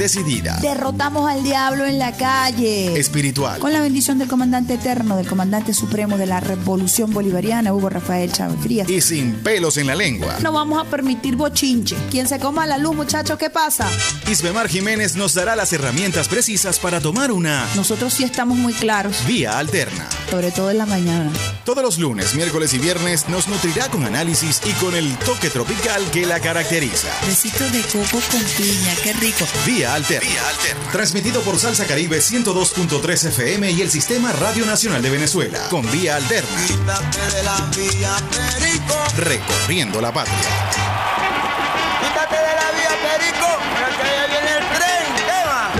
decidida, Derrotamos al diablo en la calle. espiritual, Con la bendición del comandante eterno, del comandante supremo de la revolución bolivariana, Hugo Rafael Chávez Frías. y sin pelos en la lengua. No vamos a permitir bochinche. Quien se coma la luz, muchachos, ¿qué pasa? Isbemar Jiménez nos dará las herramientas precisas para tomar una Nosotros sí estamos muy claros, vía alterna. sobre todo en la mañana. Todos los lunes, miércoles y viernes nos nutrirá con análisis y con el toque tropical que la caracteriza. Besito de coco con piña, qué rico. Vía Alterna. Transmitido por Salsa Caribe 102.3 FM y el Sistema Radio Nacional de Venezuela. Con Vía Alterna. Quítate de la vía Perico. Recorriendo la patria. Quítate de la vía Perico. Porque allá viene el tren. ¿Qué va?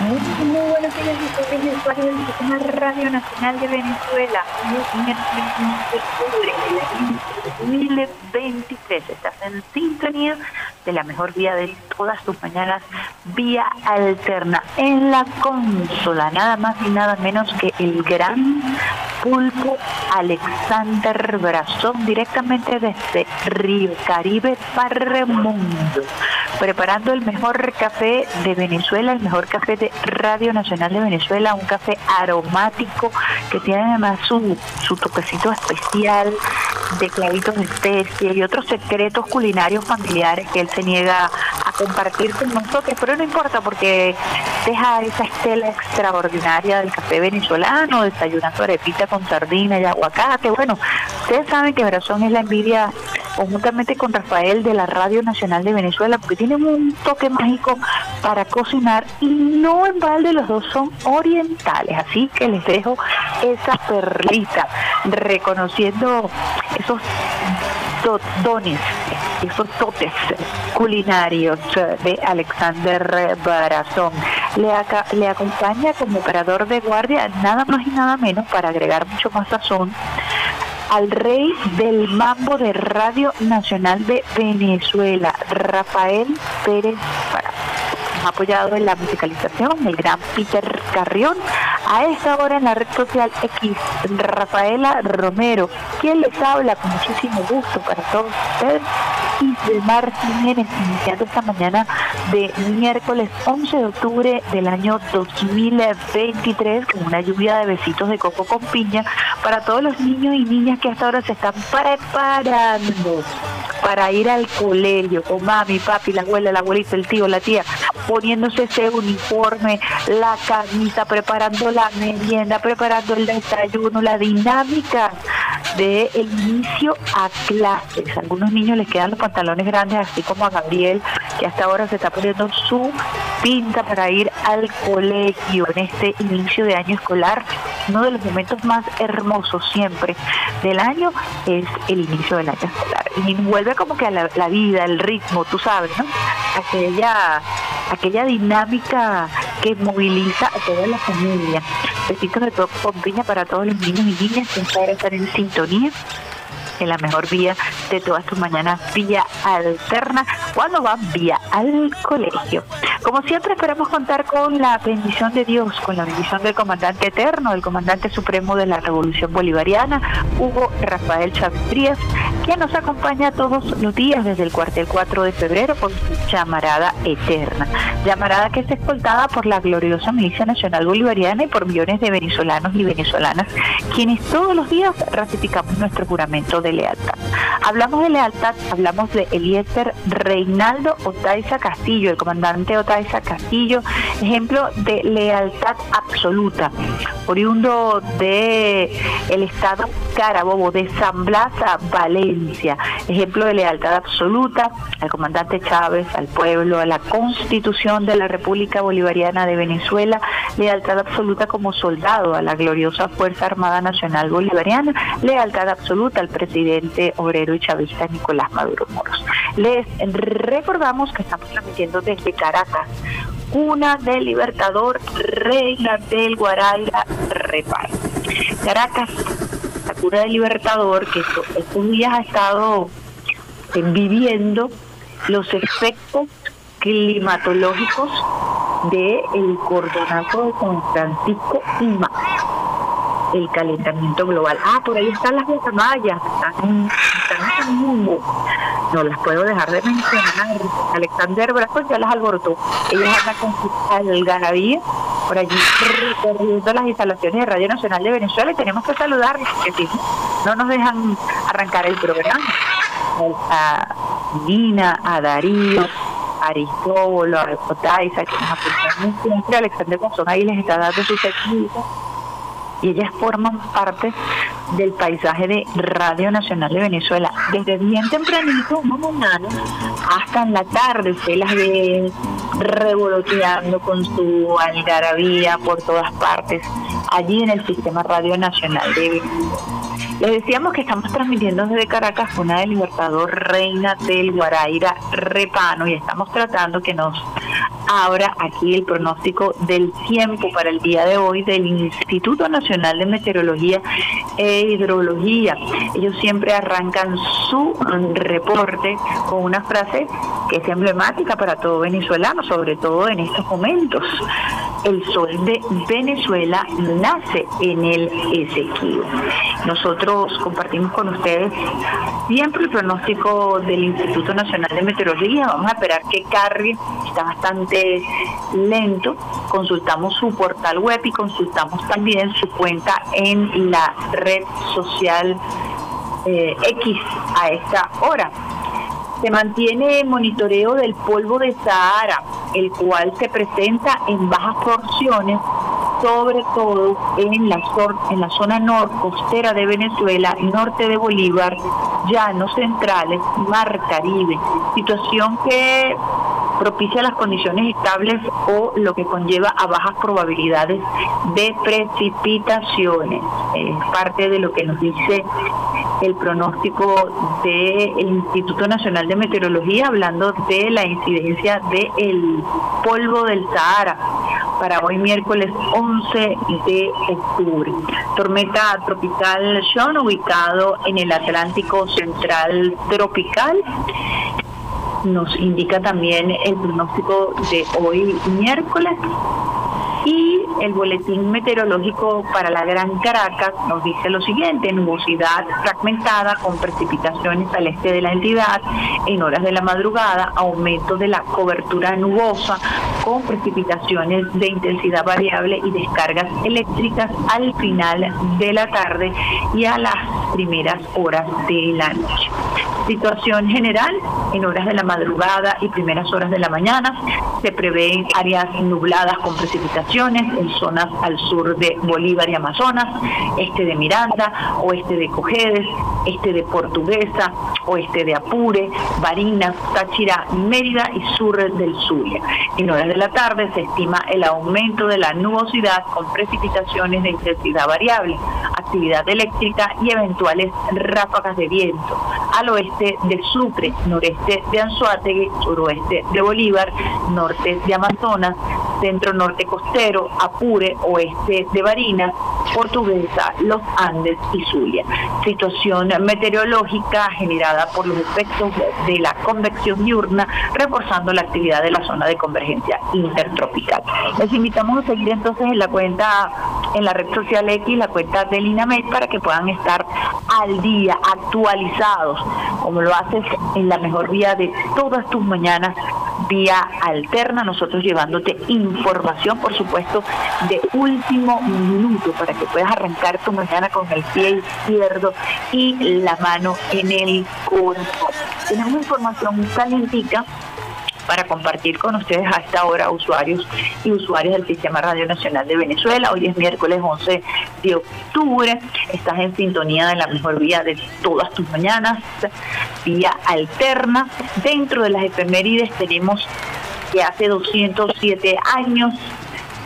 Muy, muy buenos días, mis jóvenes usuarios del Sistema Radio Nacional de Venezuela. Hoy es miércoles 15 de octubre del año 2023. Estás en sintonía de la mejor vía de todas tus mañanas, vía alterna. En la consola, nada más y nada menos que el gran pulpo Alexander Brazón, directamente desde Río Caribe para el mundo, preparando el mejor café de Venezuela, el mejor café de Radio Nacional de Venezuela, un café aromático que tiene además su, su toquecito especial de clavitos y otros secretos culinarios familiares que él se niega a compartir con nosotros, pero no importa porque deja esa estela extraordinaria del café venezolano, desayunando arepita con sardina y aguacate. Bueno, ustedes saben que Brazón es la envidia conjuntamente con Rafael de la Radio Nacional de Venezuela, porque tienen un toque mágico para cocinar y no en balde los dos son orientales, así que les dejo esa perlita, reconociendo esos dones, esos dotes culinarios eh, de Alexander Barazón. Le, le acompaña como operador de guardia nada más y nada menos para agregar mucho más sazón al rey del mambo de Radio Nacional de Venezuela, Rafael Pérez Pará. Apoyado en la musicalización el gran Peter Carrión. A esta hora en la red social X, Rafaela Romero, quien les habla con muchísimo gusto para todos ustedes. Y de Mar Jiménez, iniciando esta mañana de miércoles 11 de octubre del año 2023 con una lluvia de besitos de coco con piña para todos los niños y niñas que hasta ahora se están preparando para ir al colegio con mami, papi, la abuela, el abuelito, el tío, la tía, poniéndose ese uniforme, la camisa, preparando la merienda, preparando el desayuno, la dinámica de el inicio a clases. A algunos niños les quedan los pantalones grandes, así como a Gabriel, que hasta ahora se está poniendo su pinta para ir al colegio en este inicio de año escolar. Uno de los momentos más hermosos siempre del año es el inicio del año escolar. Y vuelve como que a la, vida, el ritmo, tú sabes, ¿no? Aquella, aquella dinámica que moviliza a toda la familia. Besitos de todo con piña para todos los niños y niñas que están en sintonía en la mejor vía de todas tus mañanas, vía alterna, cuando van vía al colegio. Como siempre esperamos contar con la bendición de Dios, con la bendición del comandante eterno, del comandante supremo de la Revolución Bolivariana, Hugo Rafael Chávez quien nos acompaña todos los días desde el cuartel 4 de febrero con su llamarada eterna. Llamarada que es escoltada por la gloriosa Milicia Nacional Bolivariana y por millones de venezolanos y venezolanas, quienes todos los días ratificamos nuestro juramento de lealtad. Hablamos de lealtad, hablamos de Eliezer Reinaldo Otaiza Castillo, el comandante Otaiza Castillo, ejemplo de lealtad absoluta, oriundo de el estado Carabobo, de San Blas a Valencia, ejemplo de lealtad absoluta al comandante Chávez, al pueblo, a la constitución de la República Bolivariana de Venezuela, lealtad absoluta como soldado a la gloriosa Fuerza Armada Nacional Bolivariana, lealtad absoluta al presidente obrero y chavista Nicolás Maduro Moros. Les recordamos que estamos transmitiendo desde Caracas, cuna del Libertador, reina del Guaraira, reparo. Caracas, la cuna del Libertador, que estos estos días ha estado eh, viviendo los efectos climatológicos del el cordonazo de San Francisco y más el calentamiento global. Ah, por ahí están las guacamayas, están, están en el mundo. No las puedo dejar de mencionar. Alexander Brasco ya las alborotó. Ella anda con su algarabía por allí recorriendo las instalaciones de Radio Nacional de Venezuela y tenemos que saludarles porque si no nos dejan arrancar el programa. A Nina, a Darío, Aristóbulo, a Cotaiza, que nos apuntan siempre. Alexander ahí les está dando sus servicios y ellas forman parte del paisaje de Radio Nacional de Venezuela. Desde bien tempranito, mañana, hasta en la tarde, usted las ve revoloteando con su algarabía por todas partes, allí en el Sistema Radio Nacional de Venezuela. Les decíamos que estamos transmitiendo desde Caracas una del Libertador Reina del Guaraira Repano y estamos tratando que nos abra aquí el pronóstico del tiempo para el día de hoy del Instituto Nacional de Meteorología e Hidrología. Ellos siempre arrancan su reporte con una frase que es emblemática para todo venezolano, sobre todo en estos momentos. El sol de Venezuela nace en el Esequibo. Nosotros compartimos con ustedes siempre el pronóstico del Instituto Nacional de Meteorología. Vamos a esperar que cargue, está bastante lento. Consultamos su portal web y consultamos también su cuenta en la red social eh, X a esta hora. Se mantiene monitoreo del polvo de Sahara, el cual se presenta en bajas porciones sobre todo en la, en la zona norte costera de Venezuela, norte de Bolívar, llanos centrales, mar Caribe, situación que propicia las condiciones estables o lo que conlleva a bajas probabilidades de precipitaciones. Es parte de lo que nos dice el pronóstico del Instituto Nacional de Meteorología hablando de la incidencia del polvo del Sahara para hoy miércoles 11 de octubre. Tormenta tropical Sean ubicado en el Atlántico Central Tropical nos indica también el pronóstico de hoy miércoles. Y el boletín meteorológico para la Gran Caracas nos dice lo siguiente, nubosidad fragmentada con precipitaciones al este de la entidad en horas de la madrugada, aumento de la cobertura nubosa con precipitaciones de intensidad variable y descargas eléctricas al final de la tarde y a las primeras horas de la noche. Situación general, en horas de la madrugada y primeras horas de la mañana se prevén áreas nubladas con precipitaciones en zonas al sur de Bolívar y Amazonas, este de Miranda, oeste de Cojedes, este de Portuguesa, oeste de Apure, Barinas, Táchira, Mérida y sur del Zulia. En horas de la tarde se estima el aumento de la nubosidad con precipitaciones de intensidad variable, actividad eléctrica y eventuales ráfagas de viento. Al oeste de Sucre, noreste de Anzuategui, suroeste de Bolívar, norte de Amazonas, centro norte costero, Apure, oeste de Barinas, Portuguesa, Los Andes y Zulia. Situación meteorológica generada por los efectos de la convección diurna, reforzando la actividad de la zona de convergencia intertropical. Les invitamos a seguir entonces en la cuenta, en la red social X, la cuenta del INAMED, para que puedan estar al día, actualizados como lo haces en la mejor vía de todas tus mañanas, vía alterna, nosotros llevándote información, por supuesto, de último minuto para que puedas arrancar tu mañana con el pie izquierdo y la mano en el corazón. Tenemos información calientica para compartir con ustedes a esta hora usuarios y usuarias del Sistema Radio Nacional de Venezuela. Hoy es miércoles 11 de octubre. Estás en sintonía de la mejor vía de todas tus mañanas, vía alterna. Dentro de las efemérides tenemos que hace 207 años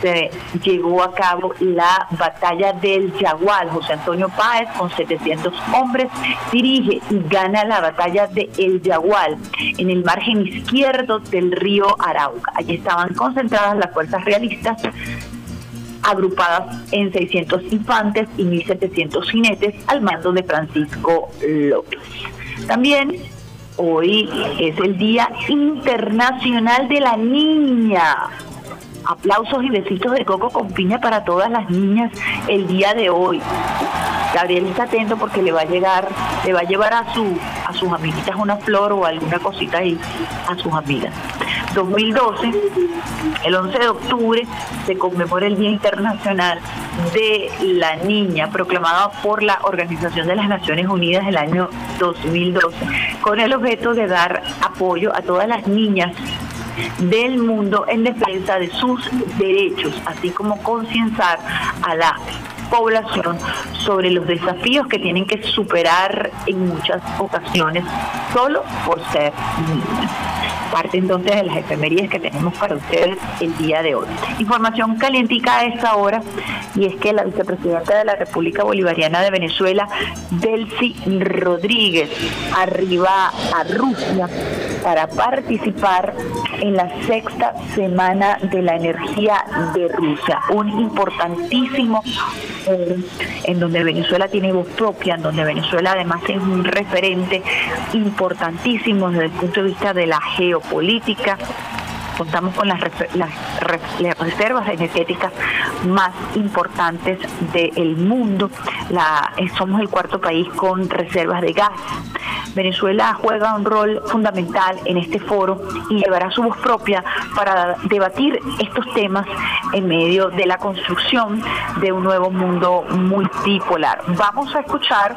se llevó a cabo la batalla del Yagual. José Antonio Páez, con 700 hombres, dirige y gana la batalla de El Yagual en el margen izquierdo del río Arauca. Allí estaban concentradas las fuerzas realistas agrupadas en 600 infantes y 1.700 jinetes al mando de Francisco López. También Hoy es el Día Internacional de la Niña. Aplausos y besitos de coco con piña para todas las niñas el día de hoy. Gabriel está atento porque le va a llegar, le va a llevar a su a sus amiguitas una flor o alguna cosita ahí a sus amigas. 2012, el 11 de octubre, se conmemora el Día Internacional de la Niña, proclamado por la Organización de las Naciones Unidas el año 2012, con el objeto de dar apoyo a todas las niñas del mundo en defensa de sus derechos, así como concienciar a la población sobre los desafíos que tienen que superar en muchas ocasiones solo por ser niñas. Parte entonces de las efemerías que tenemos para ustedes el día de hoy. Información calientica a esta hora y es que la vicepresidenta de la República Bolivariana de Venezuela, Delcy Rodríguez, arriba a Rusia para participar en la sexta semana de la energía de Rusia, un importantísimo en donde Venezuela tiene voz propia, en donde Venezuela además es un referente importantísimo desde el punto de vista de la geopolítica contamos con las, reservas energéticas más importantes del mundo. La, somos el cuarto país con reservas de gas. Venezuela juega un rol fundamental en este foro y llevará su voz propia para debatir estos temas en medio de la construcción de un nuevo mundo multipolar. Vamos a escuchar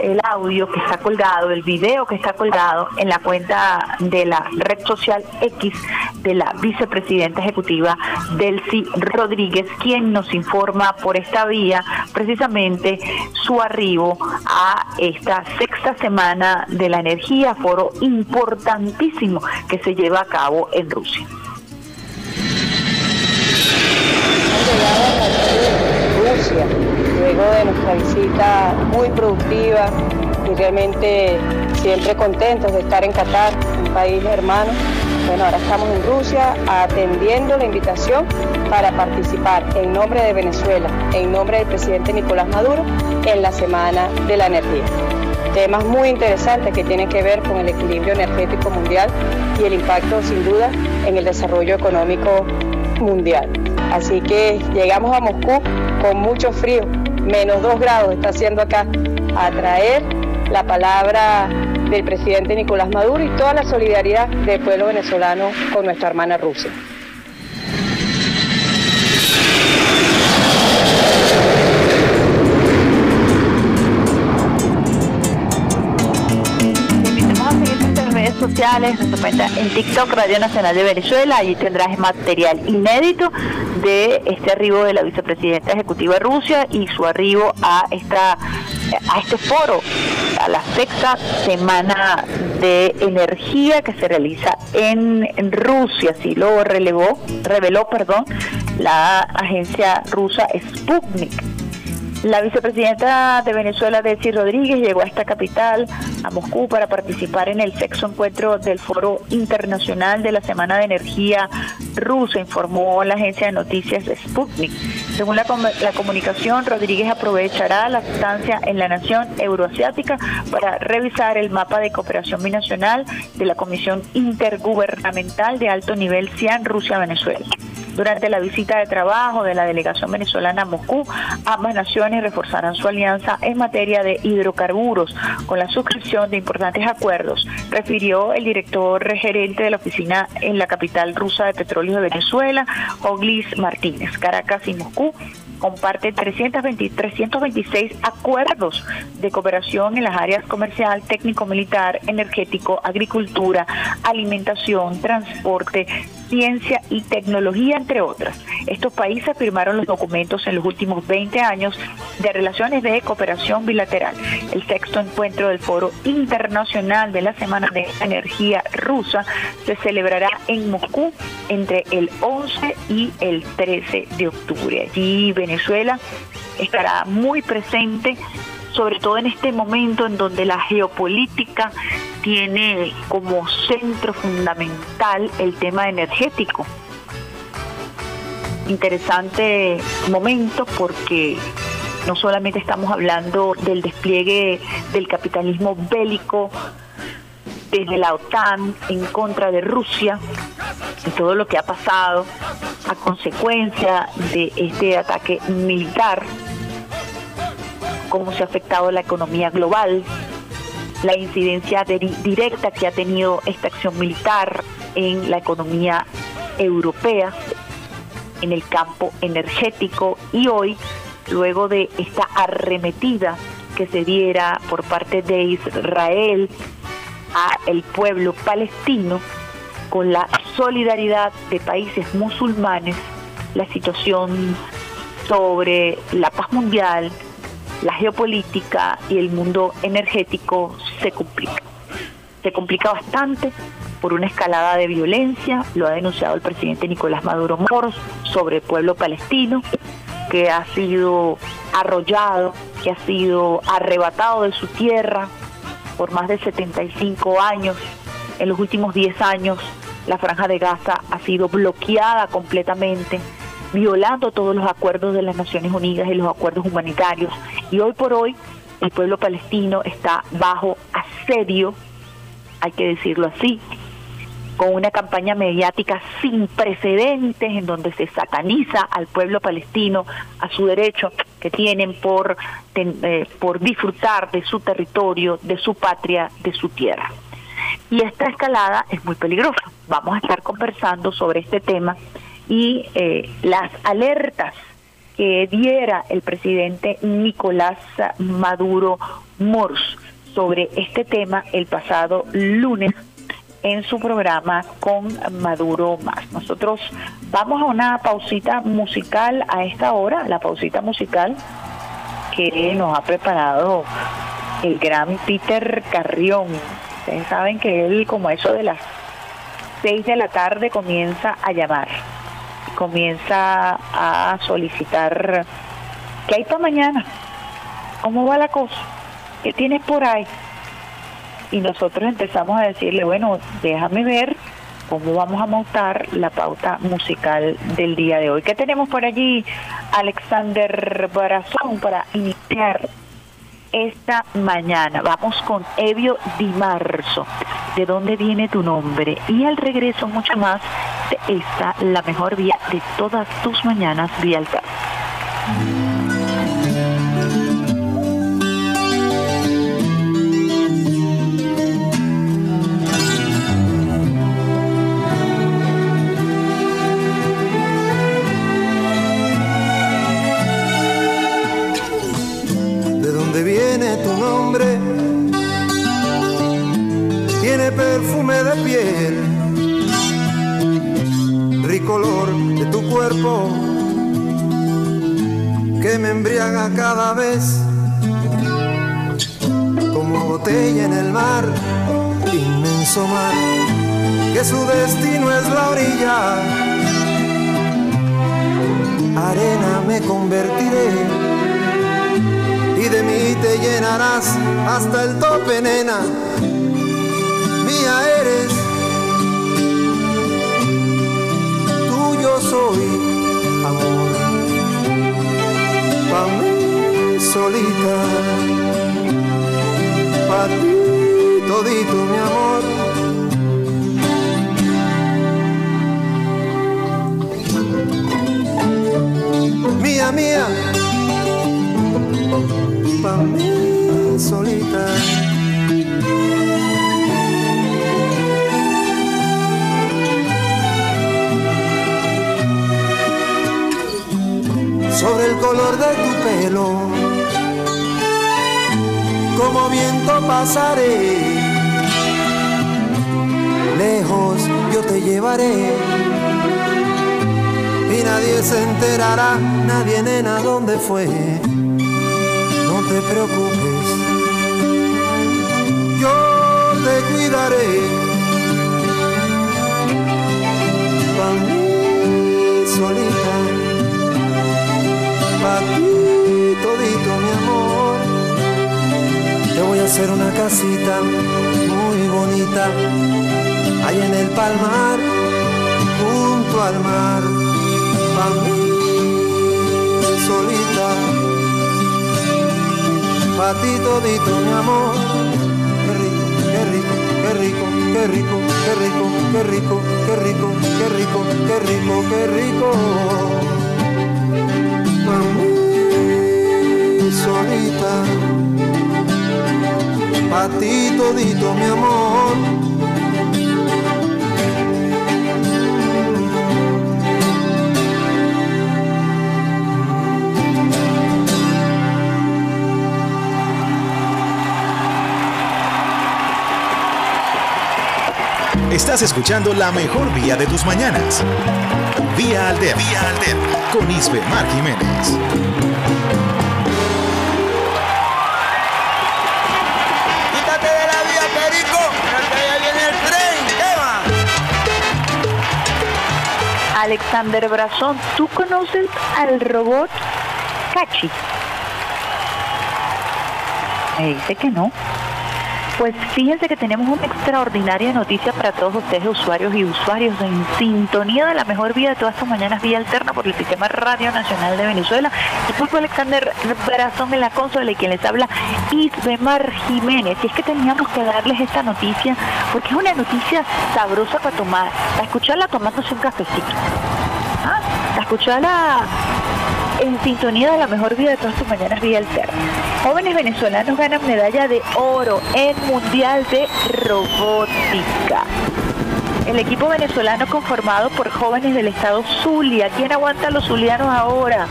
el audio que está colgado, el video que está colgado en la cuenta de la red social X de la vicepresidenta ejecutiva Delcy Rodríguez, quien nos informa por esta vía precisamente su arribo a esta sexta semana de la energía, foro importantísimo que se lleva a cabo en Rusia. Rusia, luego de nuestra visita muy productiva y realmente siempre contentos de estar en Qatar, un país hermano. Bueno, ahora estamos en Rusia atendiendo la invitación para participar en nombre de Venezuela, en nombre del presidente Nicolás Maduro, en la Semana de la Energía temas muy interesantes que tienen que ver con el equilibrio energético mundial y el impacto sin duda en el desarrollo económico mundial. Así que llegamos a Moscú con mucho frío, menos dos grados está haciendo acá, a traer la palabra del presidente Nicolás Maduro y toda la solidaridad del pueblo venezolano con nuestra hermana Rusia. sociales, nuestra cuenta en TikTok Radio Nacional de Venezuela, allí tendrás material inédito de este arribo de la vicepresidenta ejecutiva de Rusia y su arribo a esta a este foro, a la sexta semana de energía que se realiza en, Rusia, así lo relevó, reveló, perdón, la agencia rusa Sputnik. La vicepresidenta de Venezuela, Delcy Rodríguez, llegó a esta capital, a Moscú, para participar en el sexto encuentro del Foro Internacional de la Semana de Energía Rusa, informó la agencia de noticias Sputnik. Según la, la comunicación, Rodríguez aprovechará la estancia en la nación euroasiática para revisar el mapa de cooperación binacional de la Comisión Intergubernamental de Alto Nivel CIAN Rusia-Venezuela. Durante la visita de trabajo de la delegación venezolana a Moscú, ambas naciones reforzarán su alianza en materia de hidrocarburos con la suscripción de importantes acuerdos, refirió el director gerente de la oficina en la capital rusa de petróleo de Venezuela, Oglis Martínez. Caracas y Moscú comparte 320, 326 acuerdos de cooperación en las áreas comercial, técnico-militar, energético, agricultura, alimentación, transporte, ciencia y tecnología, entre otras. Estos países firmaron los documentos en los últimos 20 años de relaciones de cooperación bilateral. El sexto encuentro del Foro Internacional de la Semana de Energía Rusa se celebrará en Moscú entre el 11 y el 13 de octubre. Allí Venezuela estará muy presente sobre todo en este momento en donde la geopolítica tiene como centro fundamental el tema energético. Interesante momento porque no solamente estamos hablando del despliegue del capitalismo bélico desde la OTAN en contra de Rusia y todo lo que ha pasado a consecuencia de este ataque militar, cómo se ha afectado la economía global, la incidencia directa que ha tenido esta acción militar en la economía europea, en el campo energético y hoy, luego de esta arremetida que se diera por parte de Israel el pueblo palestino, con la solidaridad de países musulmanes, la situación sobre la paz mundial, la geopolítica y el mundo energético se complica. Se complica bastante por una escalada de violencia, lo ha denunciado el presidente Nicolás Maduro Moros sobre el pueblo palestino, que ha sido arrollado, que ha sido arrebatado de su tierra por más de 75 años. En los últimos 10 años la franja de Gaza ha sido bloqueada completamente, violando todos los acuerdos de las Naciones Unidas y los acuerdos humanitarios. Y hoy por hoy el pueblo palestino está bajo asedio, hay que decirlo así, con una campaña mediática sin precedentes en donde se sataniza al pueblo palestino a su derecho que tienen por, eh, por disfrutar de su territorio, de su patria, de su tierra. Y esta escalada es muy peligrosa. Vamos a estar conversando sobre este tema y eh, las alertas que diera el presidente Nicolás Maduro Mors sobre este tema el pasado lunes en su programa con Maduro Más. Nosotros vamos a una pausita musical a esta hora, la pausita musical que nos ha preparado el gran Peter Carrión. Ustedes saben que él, como eso de las seis de la tarde, comienza a llamar, comienza a solicitar ¿qué hay para mañana? ¿Cómo va la cosa? ¿Qué tienes por ahí? Y nosotros empezamos a decirle, bueno, déjame ver cómo vamos a montar la pauta musical del día de hoy. ¿Qué tenemos por allí, Alexander Barazón, para iniciar esta mañana? Vamos con Evio Di Marzo, ¿de dónde viene tu nombre? Y al regreso mucho más de esta, la mejor vía de todas tus mañanas, vía que su destino es la orilla. Arena me convertiré y de mí te llenarás hasta el tope, nena eres, tuyo soy, amor, pa' mí solita, pa' ti todito mi amor. Mía, mía, pa' mí solita. sobre el color de tu pelo. Como viento pasaré, lejos yo te llevaré. Nadie se enterará, nadie nena dónde fue. No te preocupes, yo te cuidaré. Pa' mí solita para ti todito mi amor. Te voy a hacer una casita muy bonita, ahí en el palmar, junto al mar, mí solita, para ti todito mi amor. Qué rico, qué rico, qué rico, qué rico, qué rico, qué rico, qué rico, qué rico, qué rico, qué rico. Solita, a ti todito mi amor Estás escuchando la mejor vía de tus mañanas. Vía Alter. Vía Alter. Con Isbe Mar Jiménez. Quítate de la vía, Perico, porque ya viene el tren. ¿Qué va? Alexander Brazón, ¿tú conoces al robot Cachi? Me dice que no. Pues fíjense que tenemos una extraordinaria noticia para todos ustedes, usuarios y usuarios en sintonía de la mejor vida de todas estas mañanas, vía alterna por el Sistema Radio Nacional de Venezuela. Y pues Alexander Brazón en la consola y quien les habla, Isbemar Jiménez. Y es que teníamos que darles esta noticia porque es una noticia sabrosa para tomar, para escucharla tomándose un cafecito. ¿Ah? Para escucharla en sintonía de la mejor vida de todas tus mañanas vía alterna. Jóvenes venezolanos ganan medalla de oro en Mundial de Robótica. El equipo venezolano conformado por jóvenes del estado Zulia, ¿quién aguanta a los zulianos ahora?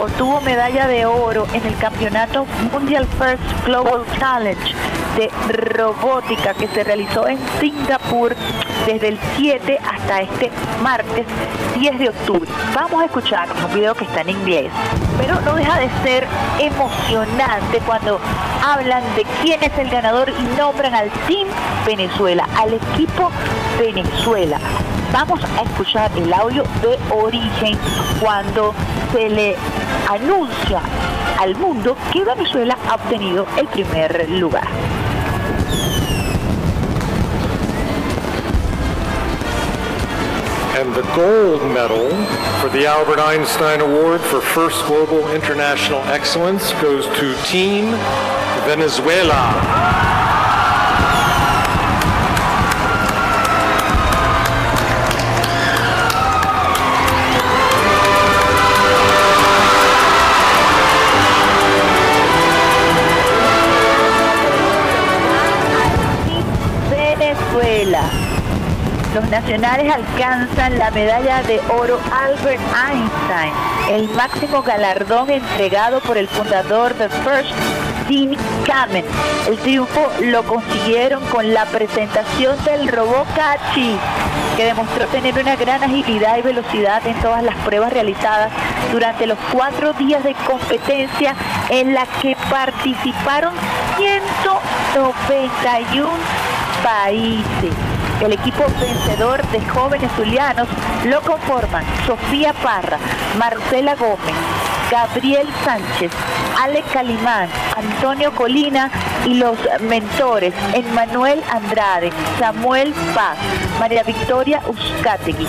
Obtuvo medalla de oro en el campeonato Mundial First Global Challenge de robótica que se realizó en Singapur desde el 7 hasta este martes 10 de octubre. Vamos a escuchar un video que está en inglés, pero no deja de ser emocionante cuando hablan de quién es el ganador y nombran al Team Venezuela, al equipo Venezuela. Vamos a escuchar el audio de origen cuando se le anuncia al mundo que Venezuela ha obtenido el primer lugar. And the gold medal for the Albert Einstein Award for First Global International Excellence goes to Team Venezuela. Venezuela. Los nacionales alcanzan la medalla de oro Albert Einstein, el máximo galardón entregado por el fundador de First, Dean Kamen. El triunfo lo consiguieron con la presentación del robot Cachi, que demostró tener una gran agilidad y velocidad en todas las pruebas realizadas durante los cuatro días de competencia en la que participaron 191 países. El equipo vencedor de jóvenes zulianos lo conforman Sofía Parra, Marcela Gómez, Gabriel Sánchez, Ale Calimán, Antonio Colina y los mentores Emmanuel Andrade, Samuel Paz, María Victoria Uzcategui,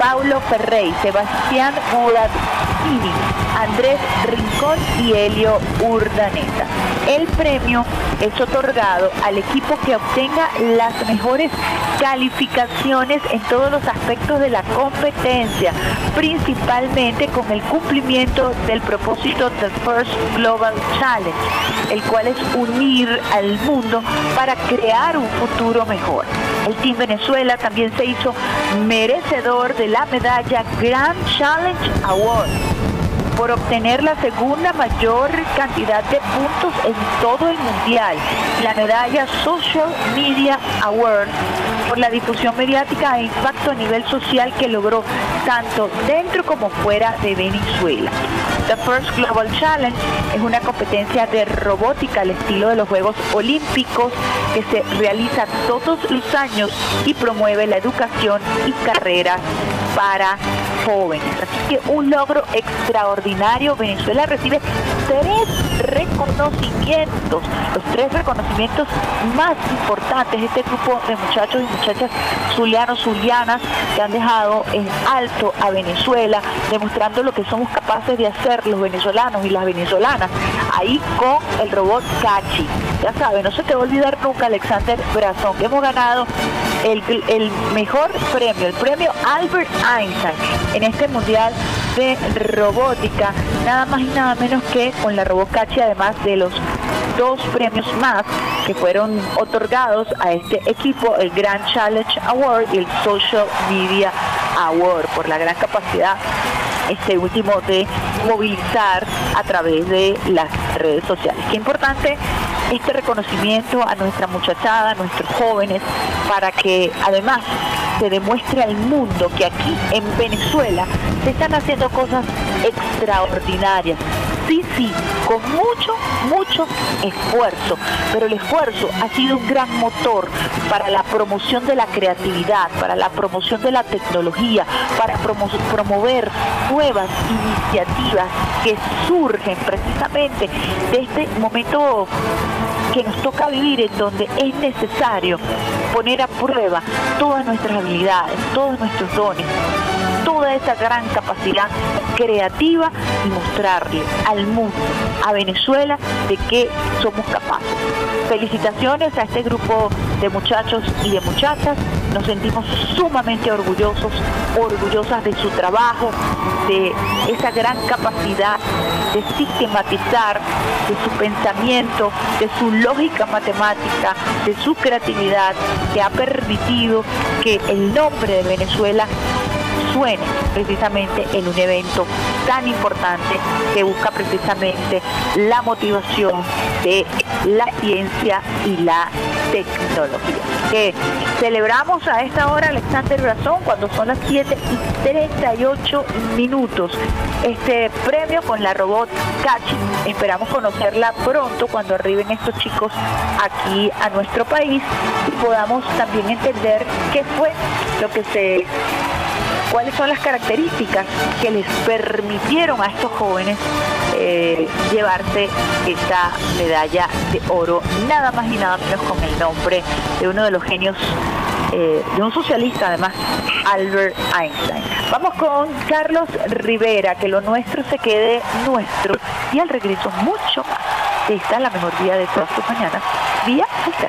Paulo Ferrey, Sebastián Muratini, Andrés Rincón y Helio Urdaneta. El premio es otorgado al equipo que obtenga las mejores calificaciones en todos los aspectos de la competencia, principalmente con el cumplimiento del propósito del First Global Challenge, el cual es unir al mundo para crear un futuro mejor. El Team Venezuela también se hizo merecedor de la medalla Grand Challenge Award por obtener la segunda mayor cantidad de puntos en todo el mundial, la medalla Social Media Award por la difusión mediática e impacto a nivel social que logró tanto dentro como fuera de Venezuela. The First Global Challenge es una competencia de robótica al estilo de los Juegos Olímpicos que se realiza todos los años y promueve la educación y carreras para jóvenes. Así que un logro extraordinario. Venezuela recibe tres reconocimientos, los tres reconocimientos más importantes. Este grupo de muchachos y muchachas zulianos, zulianas, que han dejado en alto a Venezuela, demostrando lo que somos capaces de hacer los venezolanos y las venezolanas, ahí con el robot Cachi. Ya sabes, no se te va a olvidar nunca, Alexander Brazón, que hemos ganado el mejor premio, el premio Albert Einstein en este Mundial de Robótica, nada más y nada menos que con la robot Cachi, además de los dos premios más que fueron otorgados a este equipo, el Grand Challenge Award y el Social Media Award, por la gran capacidad este último de movilizar a través de las redes sociales. Qué importante este reconocimiento a nuestra muchachada, a nuestros jóvenes, para que además se demuestre al mundo que aquí en Venezuela se están haciendo cosas extraordinarias. Sí, sí, con mucho, mucho esfuerzo, pero el esfuerzo ha sido un gran motor para la promoción de la creatividad, para la promoción de la tecnología, para promover nuevas iniciativas que surgen precisamente de este momento que nos toca vivir en donde es necesario poner a prueba todas nuestras habilidades, todos nuestros dones, toda esa gran capacidad creativa y mostrarle al mundo, a Venezuela, de qué somos capaces. Felicitaciones a este grupo de muchachos y de muchachas. Nos sentimos sumamente orgullosos, orgullosas de su trabajo, de esa gran capacidad de sistematizar, de su pensamiento, de su lógica matemática, de su creatividad, que ha permitido que el nombre de Venezuela suene precisamente en un evento tan importante que busca precisamente la motivación de la ciencia y la tecnología. Que celebramos a esta hora Alexander Razón cuando son las 7 y 38 minutos. Este premio con la robot Cachi. Esperamos conocerla pronto cuando arriben estos chicos aquí a nuestro país y podamos también entender qué fue lo que se cuáles son las características que les permitieron a estos jóvenes eh, llevarse esta medalla de oro, nada más y nada menos con el nombre de uno de los genios, eh, de un socialista además, Albert Einstein. Vamos con Carlos Rivera, que lo nuestro se quede nuestro y al regreso mucho más. Esta es la mejor día de todas tus mañanas, vía usted.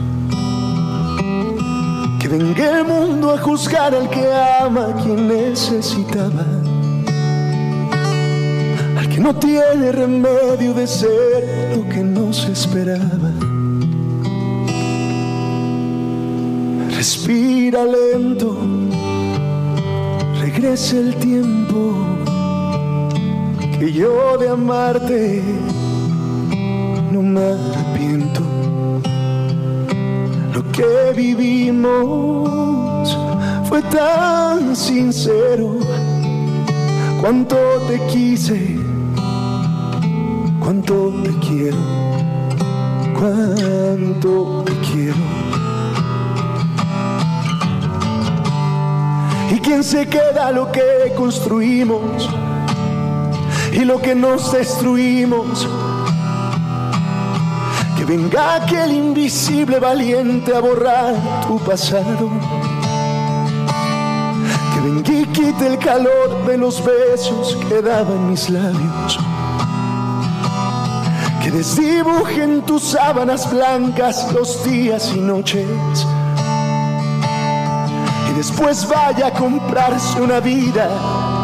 venga el mundo a juzgar al que ama a quien necesitaba, al que no tiene remedio de ser lo que no se esperaba. Respira lento, regresa el tiempo que yo de amarte no me arrepiento que vivimos fue tan sincero. Cuánto te quise, cuánto te quiero, cuánto te quiero. ¿Y quién se queda lo que construimos y lo que nos destruimos? Venga aquel invisible valiente a borrar tu pasado. Que venga y quite el calor de los besos que daban mis labios. Que desdibuje en tus sábanas blancas los días y noches. Y después vaya a comprarse una vida.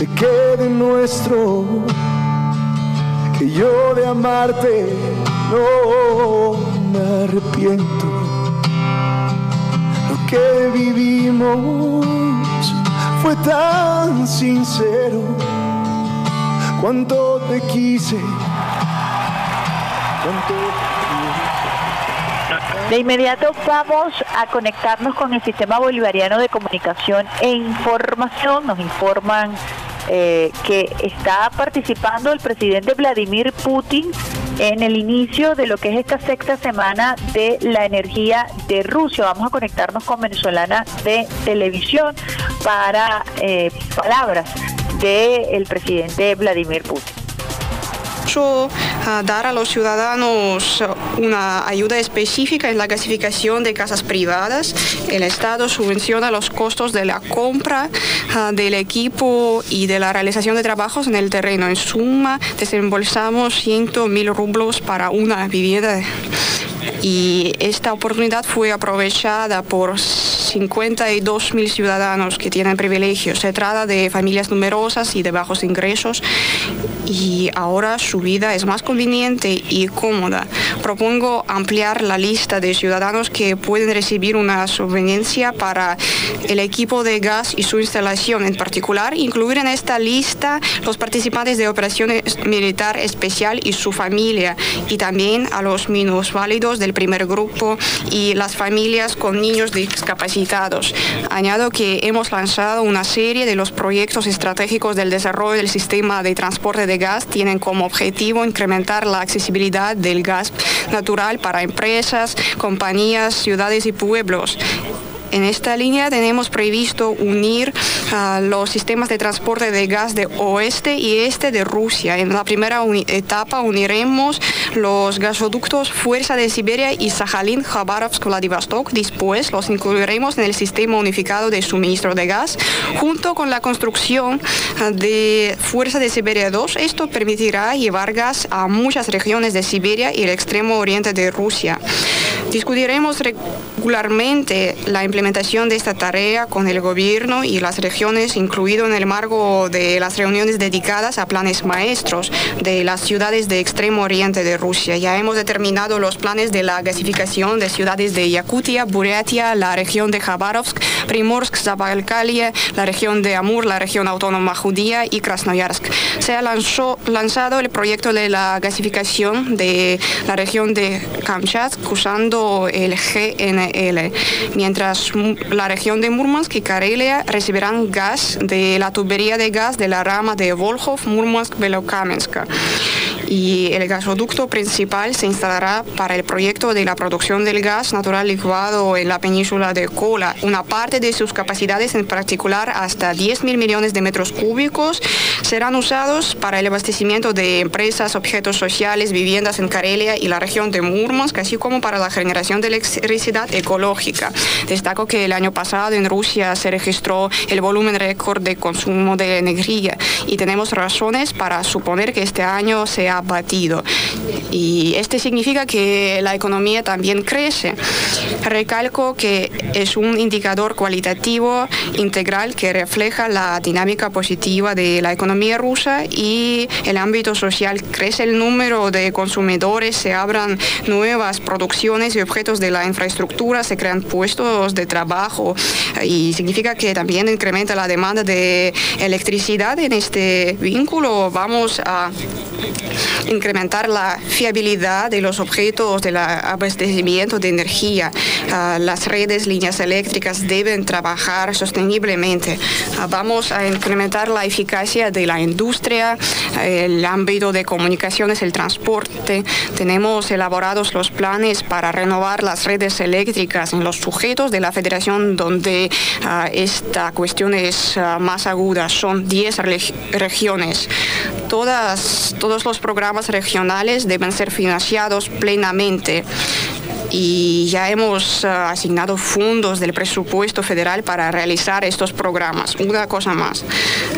Se quede nuestro, que yo de amarte no me arrepiento. Lo que vivimos fue tan sincero, cuánto te quise, cuánto De inmediato vamos a conectarnos con el Sistema Bolivariano de Comunicación e Información. Nos informan eh, que está participando el presidente Vladimir Putin en el inicio de lo que es esta sexta semana de la energía de Rusia. Vamos a conectarnos con Venezolana de Televisión para eh, palabras del presidente Vladimir Putin dar a los ciudadanos una ayuda específica en la gasificación de casas privadas. El Estado subvenciona los costos de la compra ah, del equipo y de la realización de trabajos en el terreno. En suma, desembolsamos 100 mil rublos para una vivienda y esta oportunidad fue aprovechada por 52 mil ciudadanos que tienen privilegios. Se trata de familias numerosas y de bajos ingresos y ahora su vida es más conveniente y cómoda. Propongo ampliar la lista de ciudadanos que pueden recibir una subveniencia para el equipo de gas y su instalación. En particular, incluir en esta lista los participantes de operaciones militar especial y su familia y también a los minusválidos del primer grupo y las familias con niños discapacitados. Añado que hemos lanzado una serie de los proyectos estratégicos del desarrollo del sistema de transporte de gas. Tienen como objetivo incrementar la accesibilidad del gas natural para empresas, compañías, ciudades y pueblos. En esta línea tenemos previsto unir uh, los sistemas de transporte de gas de oeste y este de Rusia. En la primera etapa uniremos los gasoductos Fuerza de Siberia y Sajalin, Khabarovsk, Vladivostok. Después los incluiremos en el sistema unificado de suministro de gas junto con la construcción de Fuerza de Siberia 2. Esto permitirá llevar gas a muchas regiones de Siberia y el extremo oriente de Rusia. Discutiremos regularmente la implementación implementación de esta tarea con el gobierno y las regiones, incluido en el marco de las reuniones dedicadas a planes maestros de las ciudades de extremo oriente de Rusia. Ya hemos determinado los planes de la gasificación de ciudades de Yakutia, Buryatia, la región de Khabarovsk, Primorsk, Zabalkalia, la región de Amur, la región autónoma judía y Krasnoyarsk. Se ha lanzado el proyecto de la gasificación de la región de Kamchatka usando el GNL, mientras la región de Murmansk y Karelia recibirán gas de la tubería de gas de la rama de Volkhov, Murmansk, Belokamenska y el gasoducto principal se instalará para el proyecto de la producción del gas natural licuado en la península de Kola. Una parte de sus capacidades, en particular hasta 10 mil millones de metros cúbicos, serán usados para el abastecimiento de empresas, objetos sociales, viviendas en Karelia y la región de Murmansk, así como para la generación de electricidad ecológica. Que el año pasado en Rusia se registró el volumen récord de consumo de energía y tenemos razones para suponer que este año sea batido. Y este significa que la economía también crece. Recalco que es un indicador cualitativo integral que refleja la dinámica positiva de la economía rusa y el ámbito social. Crece el número de consumidores, se abran nuevas producciones y objetos de la infraestructura, se crean puestos de trabajo y significa que también incrementa la demanda de electricidad en este vínculo. Vamos a incrementar la fiabilidad de los objetos del abastecimiento de energía. Ah, las redes, líneas eléctricas deben trabajar sosteniblemente. Ah, vamos a incrementar la eficacia de la industria, el ámbito de comunicaciones, el transporte. Tenemos elaborados los planes para renovar las redes eléctricas en los sujetos de la donde ah, esta cuestión es más aguda. Son 10 regiones. Todas, todos los programas regionales deben ser financiados plenamente. Y ya hemos ah, asignado fondos del presupuesto federal para realizar estos programas. Una cosa más,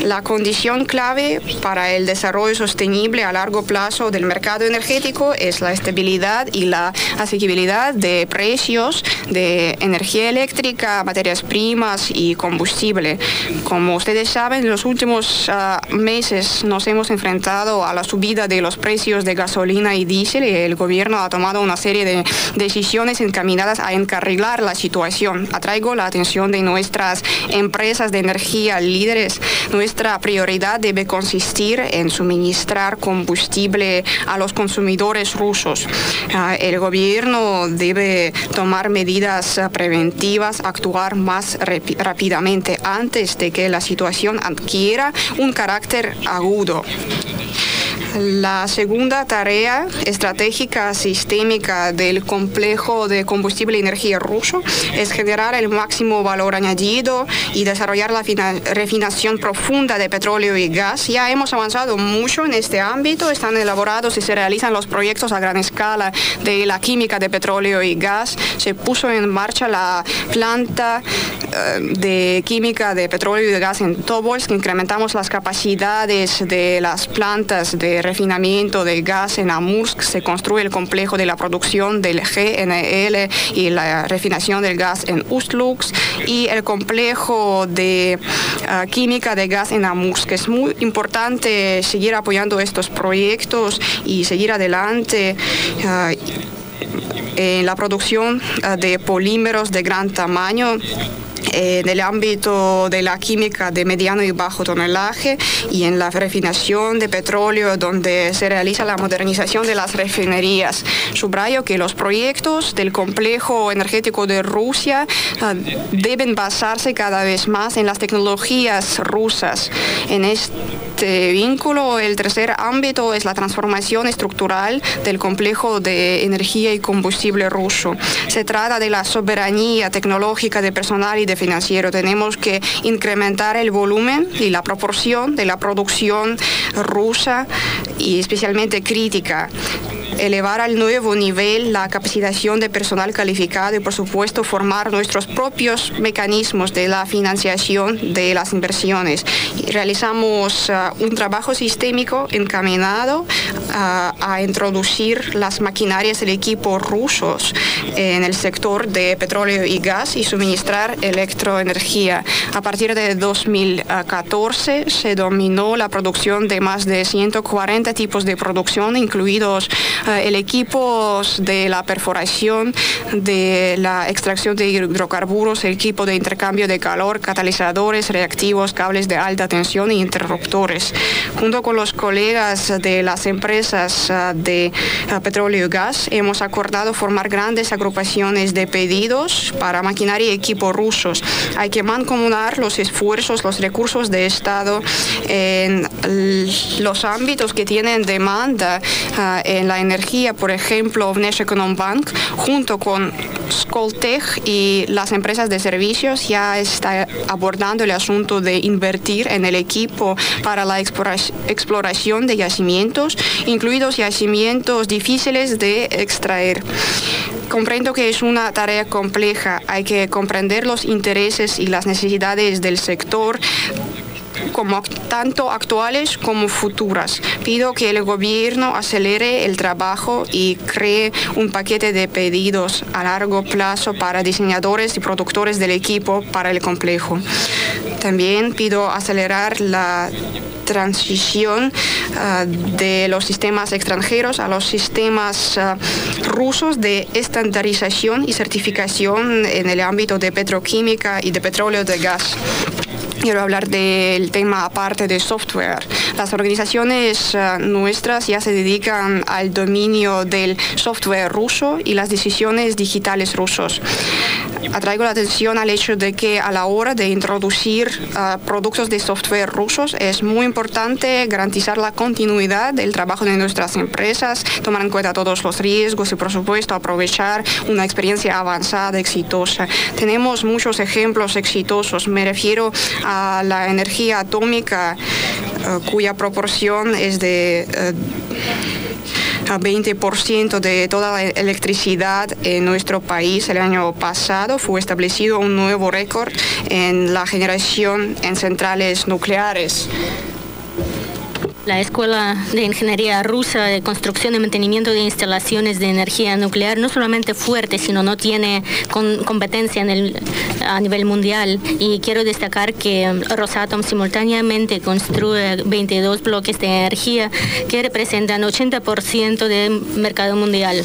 la condición clave para el desarrollo sostenible a largo plazo del mercado energético es la estabilidad y la asequibilidad de precios de energía eléctrica, materias primas y combustible. Como ustedes saben, en los últimos ah, meses nos hemos enfrentado a la subida de los precios de gasolina y diésel y el gobierno ha tomado una serie de decisiones encaminadas a encarrilar la situación. Atraigo la atención de nuestras empresas de energía líderes. Nuestra prioridad debe consistir en suministrar combustible a los consumidores rusos. Ah, el gobierno debe tomar medidas preventivas, actuar más rápidamente antes de que la situación adquiera un carácter agudo. La segunda tarea estratégica sistémica del complejo de combustible y energía ruso es generar el máximo valor añadido y desarrollar la refinación profunda de petróleo y gas. Ya hemos avanzado mucho en este ámbito, están elaborados y se realizan los proyectos a gran escala de la química de petróleo y gas. Se puso en marcha la planta eh, de química de petróleo y gas en Tobolsk, incrementamos las capacidades de las plantas de refinamiento de gas en Amursk, se construye el complejo de la producción del GNL y la refinación del gas en Ustlux y el complejo de ah, química de gas en Amursk. Es muy importante seguir apoyando estos proyectos y seguir adelante. Ah, en la producción ah, de polímeros de gran tamaño en el ámbito de la química de mediano y bajo tonelaje y en la refinación de petróleo donde se realiza la modernización de las refinerías. Subrayo que los proyectos del complejo energético de Rusia ah, deben basarse cada vez más en las tecnologías rusas. En este vínculo, el tercer ámbito es la transformación estructural del complejo de energía y combustible ruso. Se trata de la soberanía tecnológica de personal y de financiero. Tenemos que incrementar el volumen y la proporción de la producción rusa y especialmente crítica elevar al nuevo nivel la capacitación de personal calificado y, por supuesto, formar nuestros propios mecanismos de la financiación de las inversiones. Realizamos uh, un trabajo sistémico encaminado uh, a introducir las maquinarias del equipo rusos en el sector de petróleo y gas y suministrar electroenergía. A partir de 2014 se dominó la producción de más de 140 tipos de producción, incluidos eh, el equipo de la perforación, de la extracción de hidrocarburos, el equipo de intercambio de calor, catalizadores, reactivos, cables de alta tensión e interruptores. Junto con los colegas de las empresas eh, de eh, petróleo y gas, hemos acordado formar grandes agrupaciones de pedidos para maquinaria y equipo Hay que mancomunar los esfuerzos, los recursos de Estado en los ámbitos que tienen demanda en la energía por ejemplo, Bank, junto con Skoltech y las empresas de servicios, ya está abordando el asunto de invertir en el equipo para la exploración de yacimientos, incluidos yacimientos difíciles de extraer. Comprendo que es una tarea compleja, hay que comprender los intereses y las necesidades del sector como tanto actuales como futuras. Pido que el gobierno acelere el trabajo y cree un paquete de pedidos a largo plazo para diseñadores y productores del equipo para el complejo. También pido acelerar la transición ah, de los sistemas extranjeros a los sistemas ah, rusos de estandarización y certificación en el ámbito de petroquímica y de petróleo de gas. Quiero hablar del tema aparte de software. Las organizaciones eh, nuestras ya se dedican al dominio del software ruso y las decisiones digitales rusos. Atraigo la atención al hecho de que a la hora de introducir eh, productos de software rusos es muy importante garantizar la continuidad del trabajo de nuestras empresas, tomar en cuenta todos los riesgos y por supuesto aprovechar una experiencia avanzada, exitosa. Tenemos muchos ejemplos exitosos. Me refiero a la energía atómica, cuya proporción es de 20% de toda la electricidad en nuestro país el año pasado fue establecido un nuevo récord en la generación en centrales nucleares. La Escuela de Ingeniería Rusa de Construcción y Mantenimiento de Instalaciones de Energía Nuclear no solamente fuerte, sino no tiene competencia en el, a nivel mundial. Y quiero destacar que Rosatom simultáneamente construye 22 bloques de energía que representan 80% del mercado mundial.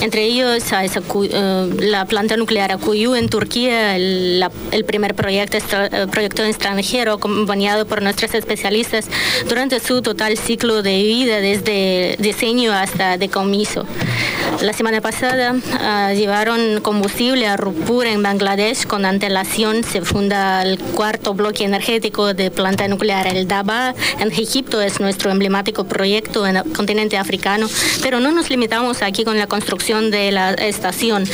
Entre ellos eh, la planta nuclear Akuyu en Turquía, el, primer proyecto, eh, proyecto extranjero acompañado por nuestros especialistas durante su total ciclo de vida desde diseño hasta decomiso. La semana pasada ah, llevaron combustible a Rupura en Bangladesh con antelación. Se funda el cuarto bloque energético de planta nuclear. El Daba en Egipto es nuestro emblemático proyecto en el continente africano, pero no nos limitamos aquí con la construcción de la estación.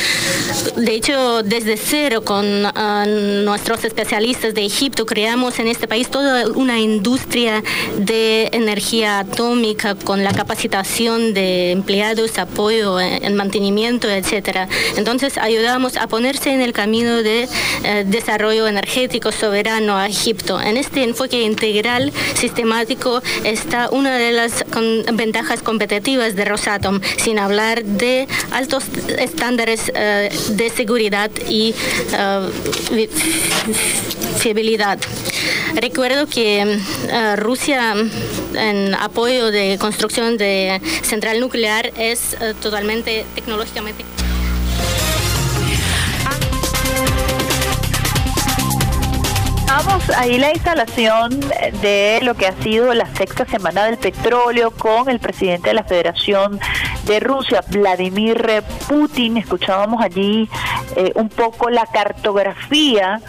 De hecho, desde cero con ah, nuestros especialistas de Egipto creamos en este país toda una industria de energía atómica con la capacitación de empleados, apoyo en mantenimiento, etcétera. Entonces ayudamos a ponerse en el camino de eh, desarrollo energético soberano a Egipto. En este enfoque integral sistemático está una de las ventajas competitivas de Rosatom, sin hablar de altos estándares eh, de seguridad y eh, fiabilidad. Recuerdo que Rusia en apoyo de construcción de central nuclear es eh, totalmente tecnológicamente. Vamos ahí la instalación de lo que ha sido la sexta semana del petróleo con el presidente de la Federación de Rusia, Vladimir Putin. Escuchábamos allí eh, un poco la cartografía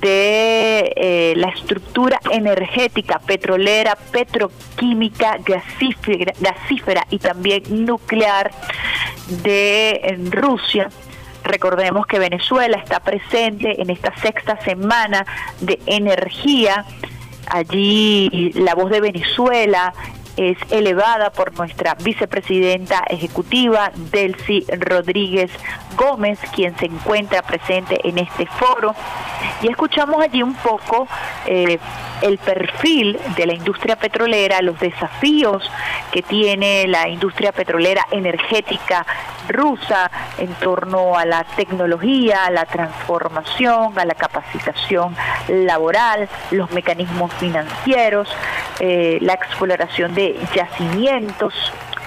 de eh, la estructura energética petrolera, petroquímica, gasífera, gasífera y también nuclear de Rusia. Recordemos que Venezuela está presente en esta sexta semana de energía. Allí la voz de Venezuela es elevada por nuestra vicepresidenta ejecutiva, Delcy Rodríguez Gómez, quien se encuentra presente en este foro. Y escuchamos allí un poco eh, el perfil de la industria petrolera, los desafíos que tiene la industria petrolera energética rusa en torno a la tecnología, a la transformación, a la capacitación laboral, los mecanismos financieros, eh, la exploración de yacimientos,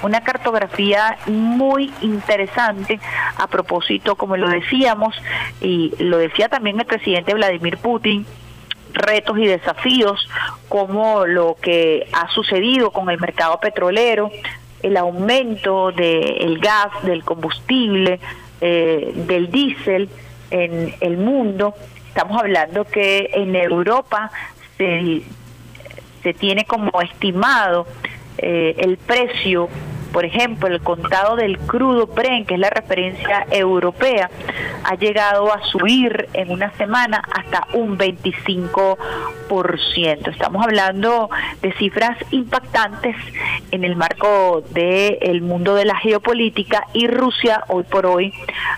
una cartografía muy interesante a propósito, como lo decíamos, y lo decía también el presidente Vladimir Putin, retos y desafíos como lo que ha sucedido con el mercado petrolero, el aumento del gas, del combustible, eh, del diésel en el mundo. Estamos hablando que en Europa se, se tiene como estimado eh, el precio por ejemplo, el contado del crudo Bren, que es la referencia europea, ha llegado a subir en una semana hasta un 25%. Estamos hablando de cifras impactantes en el marco del mundo de la geopolítica y Rusia hoy por hoy.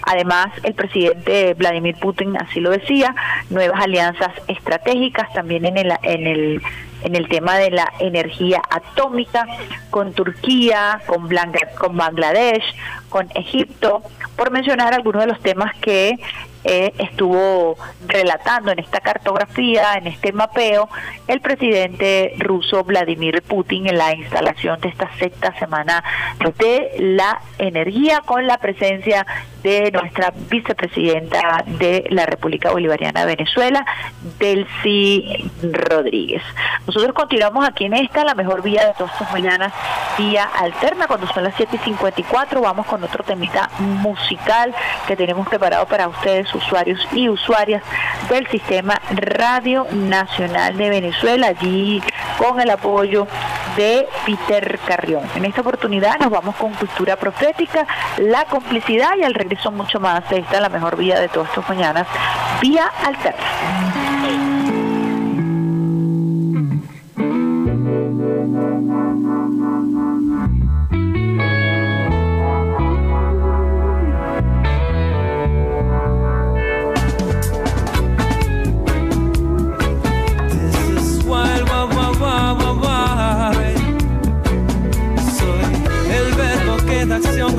Además, el presidente Vladimir Putin así lo decía, nuevas alianzas estratégicas también en el, en el en el tema de la energía atómica con Turquía, con, con Bangladesh, con Egipto, por mencionar algunos de los temas que eh, estuvo relatando en esta cartografía, en este mapeo, el presidente ruso Vladimir Putin en la instalación de esta sexta semana de la energía con la presencia de nuestra vicepresidenta de la República Bolivariana de Venezuela, Delcy Rodríguez. Nosotros continuamos aquí en esta, la mejor vía de todas estas mañanas, vía alterna, cuando son las 7 y 54, vamos con otro temita musical que tenemos preparado para ustedes, usuarios y usuarias del Sistema Radio Nacional de Venezuela, allí con el apoyo de Peter Carrión. En esta oportunidad nos vamos con cultura profética, la complicidad y al regreso mucho más. Esta es la mejor vía de todas estas mañanas, vía alterna.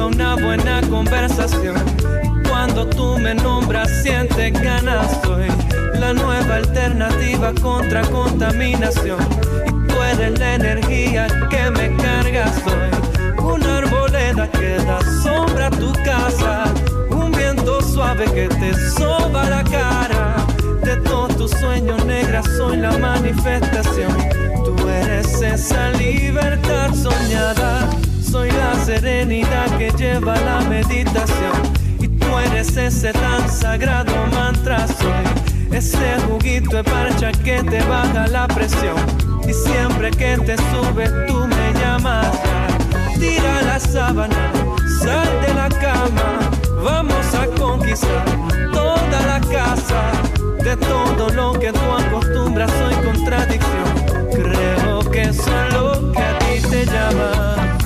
Una buena conversación. Cuando tú me nombras, siente ganas, soy la nueva alternativa contra contaminación. Y tú eres la energía que me carga, soy una arboleda que da sombra a tu casa, un viento suave que te soba la cara. De todos tus sueños negras soy la manifestación. Tú eres esa libertad soñada, soy la serenidad que lleva la meditación Tú eres ese tan sagrado mantra, soy ese juguito de parcha que te baja la presión. Y siempre que te sube tú me llamas. Tira la sábana, sal de la cama, vamos a conquistar toda la casa. De todo lo que tú acostumbras soy contradicción. Creo que eso es lo que a ti te llama.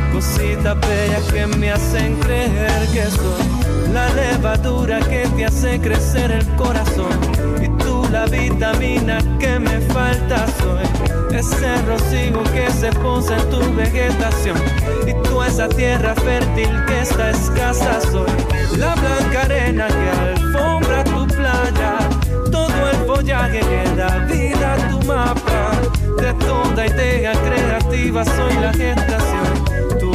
cositas bellas que me hacen creer que soy la levadura que te hace crecer el corazón. La vitamina que me falta soy. Ese rocío que se posa en tu vegetación. Y tú esa tierra fértil que está escasa soy. La blanca arena que alfombra tu playa. Todo el follaje que da vida a tu mapa. De toda idea creativa soy la gestación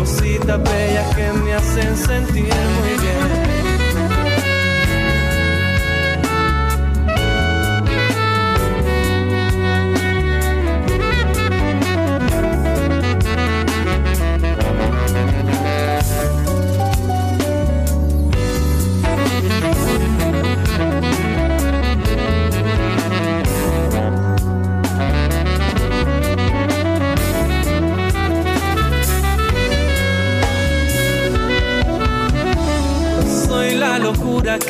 cositas bellas que me hacen sentir muy bien.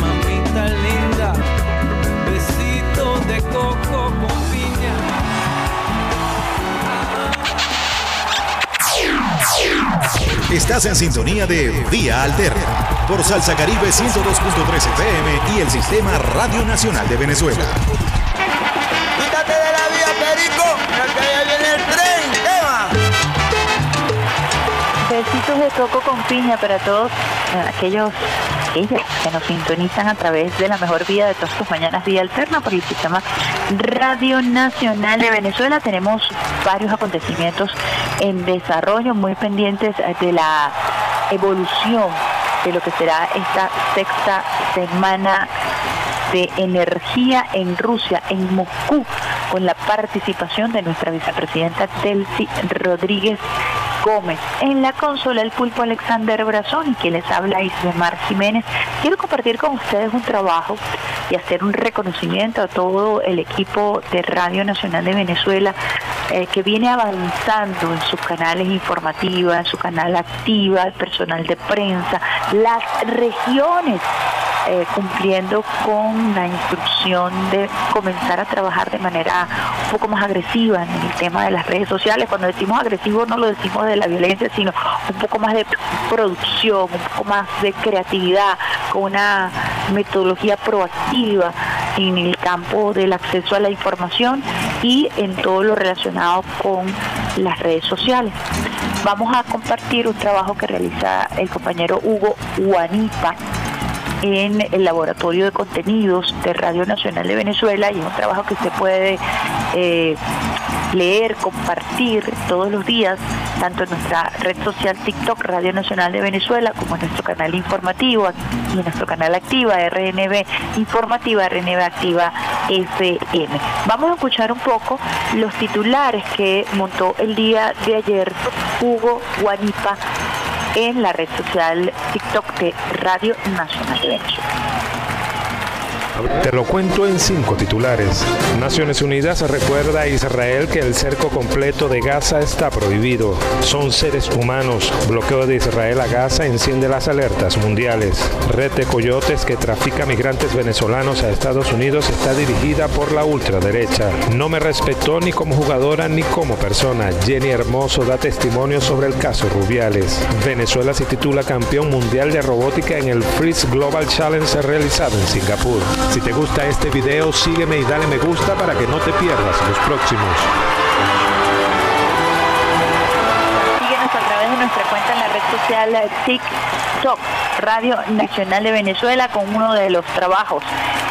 Mamita linda, besito de coco con. Estás en sintonía de Vía Alterna por Salsa Caribe 102.3 FM y el Sistema Radio Nacional de Venezuela. Besitos de coco con piña para todos eh, aquellos ellas que nos sintonizan a través de la mejor vida de todas tus mañanas, Vía Alterna, por el sistema Radio Nacional de Venezuela. Tenemos varios acontecimientos en desarrollo, muy pendientes de la evolución de lo que será esta sexta semana de Energía en Rusia, en Moscú, con la participación de nuestra vicepresidenta Delcy Rodríguez Gómez. En la consola el pulpo Alexander Brazón y que les habla Ismar Jiménez. Quiero compartir con ustedes un trabajo y hacer un reconocimiento a todo el equipo de Radio Nacional de Venezuela eh, que viene avanzando en sus canales informativos, en su canal activa, el personal de prensa, las regiones eh, cumpliendo con la instrucción de comenzar a trabajar de manera un poco más agresiva en el tema de las redes sociales. Cuando decimos agresivo no lo decimos de la violencia, sino un poco más de producción, un poco más de creatividad, con una metodología proactiva en el campo del acceso a la información y en todo lo relacionado con las redes sociales. Vamos a compartir un trabajo que realiza el compañero Hugo Guanipa en el Laboratorio de Contenidos de Radio Nacional de Venezuela y es un trabajo que se puede eh, leer, compartir todos los días, tanto en nuestra red social TikTok Radio Nacional de Venezuela como en nuestro canal informativo y en nuestro canal activa RNB Informativa, RNB Activa FM. Vamos a escuchar un poco los titulares que montó el día de ayer Hugo Guanipa en la red social TikTok de Radio Nacional de Venezuela. Te lo cuento en cinco titulares. Naciones Unidas recuerda a Israel que el cerco completo de Gaza está prohibido. Son seres humanos. Bloqueo de Israel a Gaza enciende las alertas mundiales. Red de coyotes que trafica migrantes venezolanos a Estados Unidos está dirigida por la ultraderecha. No me respetó ni como jugadora ni como persona. Jenny Hermoso da testimonio sobre el caso Rubiales. Venezuela se titula campeón mundial de robótica en el Freeze Global Challenge realizado en Singapur. Si te gusta este video, sígueme y dale me gusta para que no te pierdas los próximos. Síguenos a través de nuestra cuenta en la red social TikTok, Radio Nacional de Venezuela, con uno de los trabajos,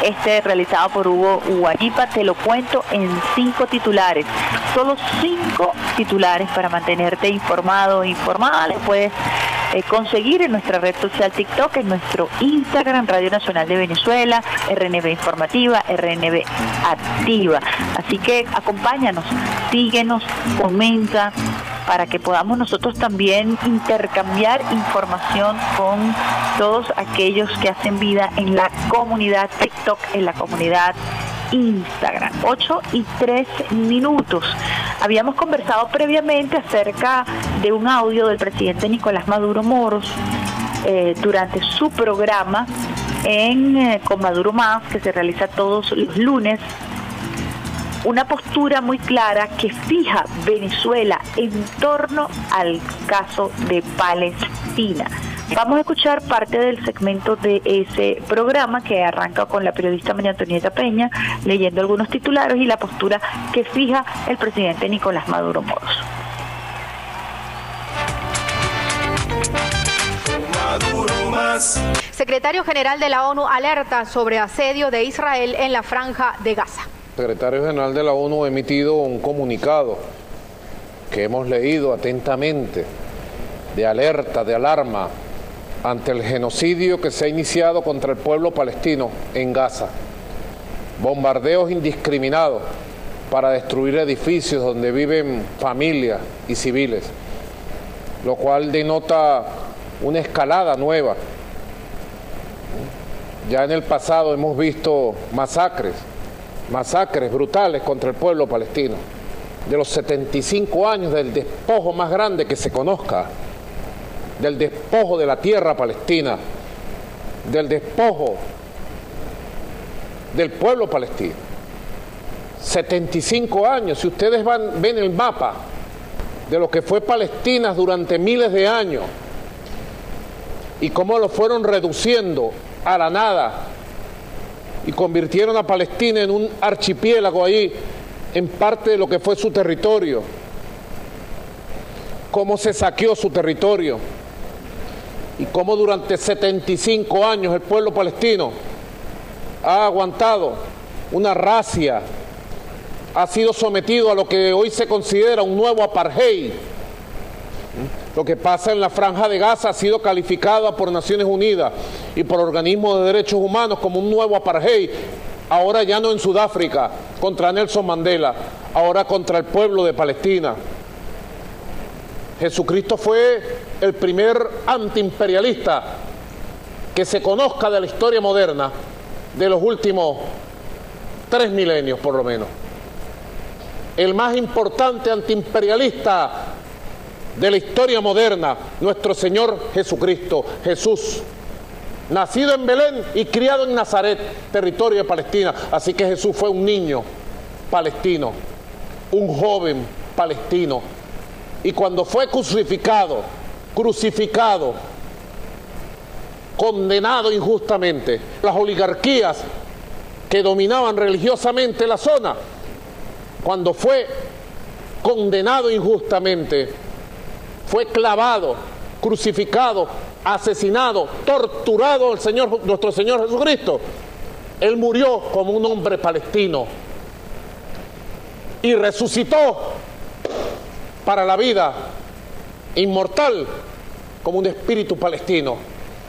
este realizado por Hugo Guanipa. Te lo cuento en cinco titulares. Solo cinco titulares para mantenerte informado informada. Le puedes eh, conseguir en nuestra red social TikTok, en nuestro Instagram, Radio Nacional de Venezuela, RNB Informativa, RNB Activa. Así que acompáñanos, síguenos, comenta para que podamos nosotros también intercambiar información con todos aquellos que hacen vida en la comunidad TikTok, en la comunidad Instagram. 8 y 3 minutos. Habíamos conversado previamente acerca de un audio del presidente Nicolás Maduro Moros eh, durante su programa en eh, Con Maduro Más, que se realiza todos los lunes una postura muy clara que fija Venezuela en torno al caso de Palestina. Vamos a escuchar parte del segmento de ese programa que arranca con la periodista María Antonieta Peña leyendo algunos titulares y la postura que fija el presidente Nicolás Maduro Moros. Secretario General de la ONU alerta sobre asedio de Israel en la franja de Gaza. Secretario General de la ONU ha emitido un comunicado que hemos leído atentamente de alerta, de alarma ante el genocidio que se ha iniciado contra el pueblo palestino en Gaza. Bombardeos indiscriminados para destruir edificios donde viven familias y civiles, lo cual denota una escalada nueva. Ya en el pasado hemos visto masacres, masacres brutales contra el pueblo palestino, de los 75 años del despojo más grande que se conozca del despojo de la tierra palestina, del despojo del pueblo palestino. 75 años, si ustedes van, ven el mapa de lo que fue Palestina durante miles de años y cómo lo fueron reduciendo a la nada y convirtieron a Palestina en un archipiélago ahí, en parte de lo que fue su territorio, cómo se saqueó su territorio. Y cómo durante 75 años el pueblo palestino ha aguantado una racia, ha sido sometido a lo que hoy se considera un nuevo apartheid, Lo que pasa en la franja de Gaza ha sido calificada por Naciones Unidas y por organismos de derechos humanos como un nuevo apartheid, ahora ya no en Sudáfrica, contra Nelson Mandela, ahora contra el pueblo de Palestina. Jesucristo fue el primer antiimperialista que se conozca de la historia moderna de los últimos tres milenios por lo menos. El más importante antiimperialista de la historia moderna, nuestro Señor Jesucristo, Jesús, nacido en Belén y criado en Nazaret, territorio de Palestina. Así que Jesús fue un niño palestino, un joven palestino. Y cuando fue crucificado, crucificado, condenado injustamente, las oligarquías que dominaban religiosamente la zona, cuando fue condenado injustamente, fue clavado, crucificado, asesinado, torturado el Señor, nuestro Señor Jesucristo. Él murió como un hombre palestino y resucitó para la vida inmortal como un espíritu palestino.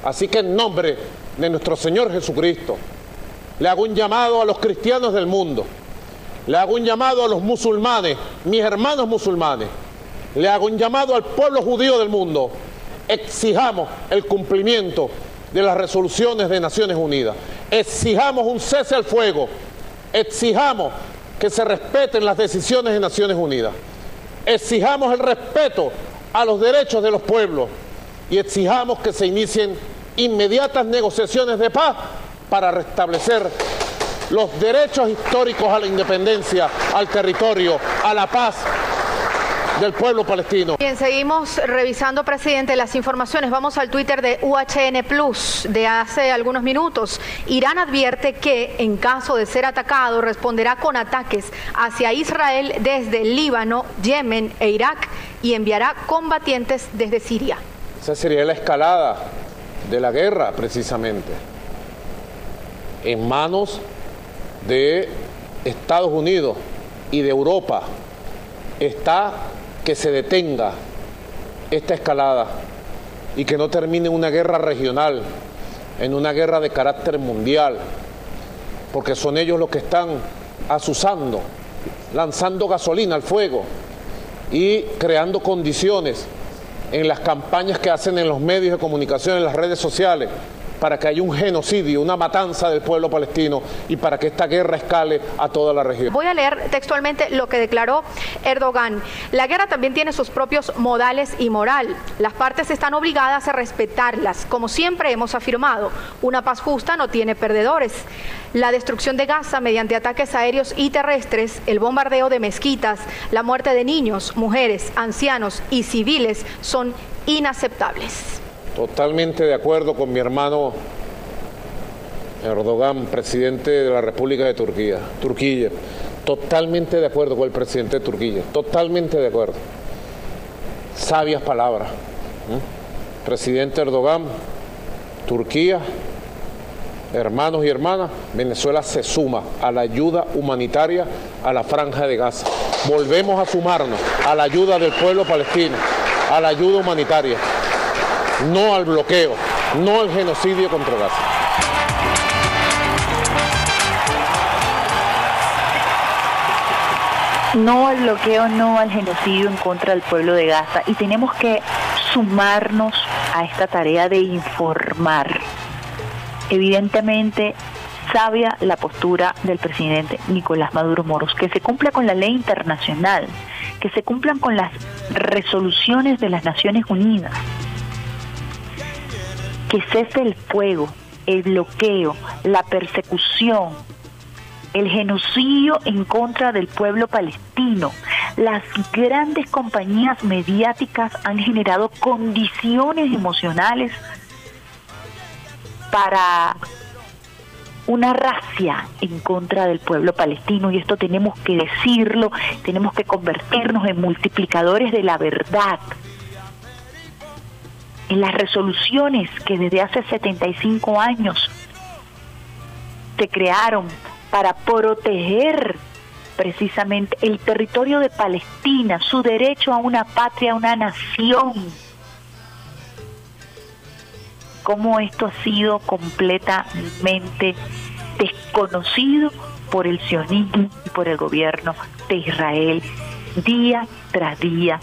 Así que en nombre de nuestro Señor Jesucristo, le hago un llamado a los cristianos del mundo, le hago un llamado a los musulmanes, mis hermanos musulmanes, le hago un llamado al pueblo judío del mundo. Exijamos el cumplimiento de las resoluciones de Naciones Unidas. Exijamos un cese al fuego. Exijamos que se respeten las decisiones de Naciones Unidas. Exijamos el respeto a los derechos de los pueblos y exijamos que se inicien inmediatas negociaciones de paz para restablecer los derechos históricos a la independencia, al territorio, a la paz del pueblo palestino. Bien, seguimos revisando, presidente, las informaciones. Vamos al Twitter de UHN Plus de hace algunos minutos. Irán advierte que, en caso de ser atacado, responderá con ataques hacia Israel desde Líbano, Yemen e Irak y enviará combatientes desde Siria. Esa sería la escalada de la guerra, precisamente, en manos de Estados Unidos y de Europa. Está que se detenga esta escalada y que no termine en una guerra regional, en una guerra de carácter mundial, porque son ellos los que están asusando, lanzando gasolina al fuego y creando condiciones en las campañas que hacen en los medios de comunicación, en las redes sociales, para que haya un genocidio, una matanza del pueblo palestino y para que esta guerra escale a toda la región. Voy a leer textualmente lo que declaró Erdogan. La guerra también tiene sus propios modales y moral. Las partes están obligadas a respetarlas. Como siempre hemos afirmado, una paz justa no tiene perdedores. La destrucción de Gaza mediante ataques aéreos y terrestres, el bombardeo de mezquitas, la muerte de niños, mujeres, ancianos y civiles son inaceptables. Totalmente de acuerdo con mi hermano Erdogan, presidente de la República de Turquía, Turquía. Totalmente de acuerdo con el presidente de Turquía, totalmente de acuerdo. Sabias palabras. Presidente Erdogan, Turquía, hermanos y hermanas, Venezuela se suma a la ayuda humanitaria a la franja de Gaza. Volvemos a sumarnos a la ayuda del pueblo palestino, a la ayuda humanitaria no al bloqueo, no al genocidio contra Gaza. No al bloqueo, no al genocidio en contra del pueblo de Gaza. Y tenemos que sumarnos a esta tarea de informar. Evidentemente, sabia la postura del presidente Nicolás Maduro Moros, que se cumpla con la ley internacional, que se cumplan con las resoluciones de las Naciones Unidas, que cese el fuego, el bloqueo, la persecución, el genocidio en contra del pueblo palestino. Las grandes compañías mediáticas han generado condiciones emocionales para una racia en contra del pueblo palestino y esto tenemos que decirlo, tenemos que convertirnos en multiplicadores de la verdad en las resoluciones que desde hace 75 años se crearon para proteger precisamente el territorio de Palestina, su derecho a una patria, a una nación, cómo esto ha sido completamente desconocido por el sionismo y por el gobierno de Israel día tras día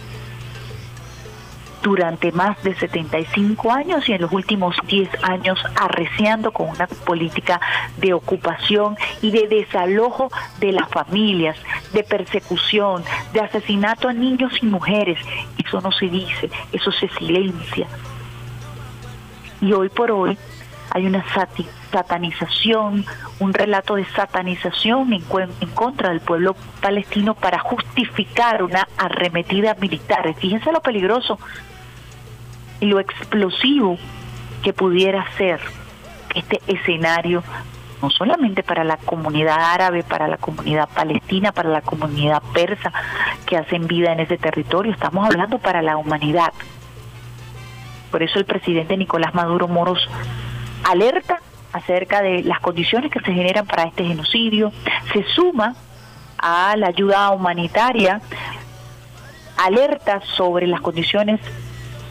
durante más de 75 años y en los últimos 10 años arreciando con una política de ocupación y de desalojo de las familias, de persecución, de asesinato a niños y mujeres. Eso no se dice, eso se silencia. Y hoy por hoy hay una satanización, un relato de satanización en, en, contra del pueblo palestino para justificar una arremetida militar. Fíjense lo peligroso y lo explosivo que pudiera ser este escenario, no solamente para la comunidad árabe, para la comunidad palestina, para la comunidad persa que hacen vida en ese territorio, estamos hablando para la humanidad. Por eso el presidente Nicolás Maduro Moros alerta acerca de las condiciones que se generan para este genocidio, se suma a la ayuda humanitaria, alerta sobre las condiciones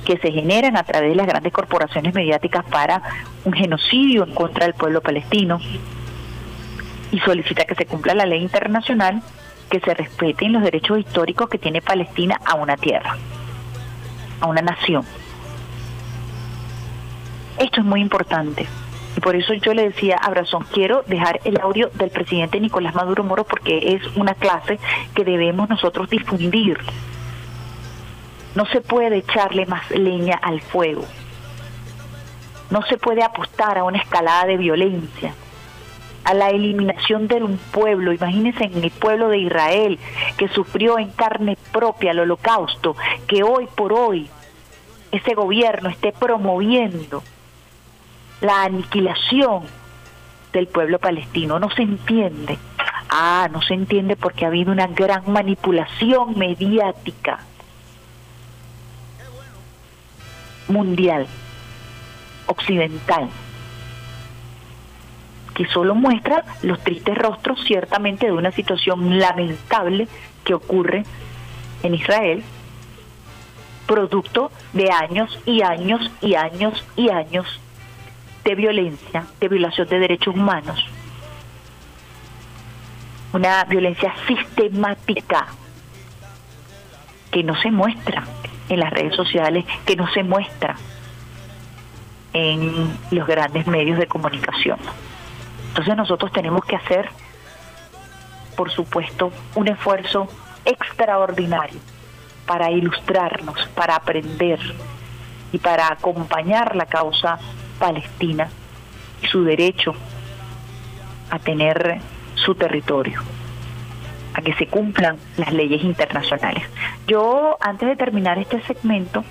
que se generan a través de las grandes corporaciones mediáticas para un genocidio en contra del pueblo palestino y solicita que se cumpla la ley internacional, que se respeten los derechos históricos que tiene Palestina a una tierra, a una nación. Esto es muy importante. Y por eso yo le decía a Brazón, quiero dejar el audio del presidente Nicolás Maduro Moro porque es una clase que debemos nosotros difundir no se puede echarle más leña al fuego. No se puede apostar a una escalada de violencia, a la eliminación de un pueblo. Imagínense en el pueblo de Israel que sufrió en carne propia el holocausto, que hoy por hoy ese gobierno esté promoviendo la aniquilación del pueblo palestino. No se entiende. Ah, no se entiende porque ha habido una gran manipulación mediática mundial, occidental, que solo muestra los tristes rostros ciertamente de una situación lamentable que ocurre en Israel, producto de años y años y años y años de violencia, de violación de derechos humanos, una violencia sistemática que no se muestra en las redes sociales que no se muestra en los grandes medios de comunicación. Entonces nosotros tenemos que hacer, por supuesto, un esfuerzo extraordinario para ilustrarnos, para aprender y para acompañar la causa palestina y su derecho a tener su territorio a que se cumplan las leyes internacionales. Yo, antes de terminar este segmento,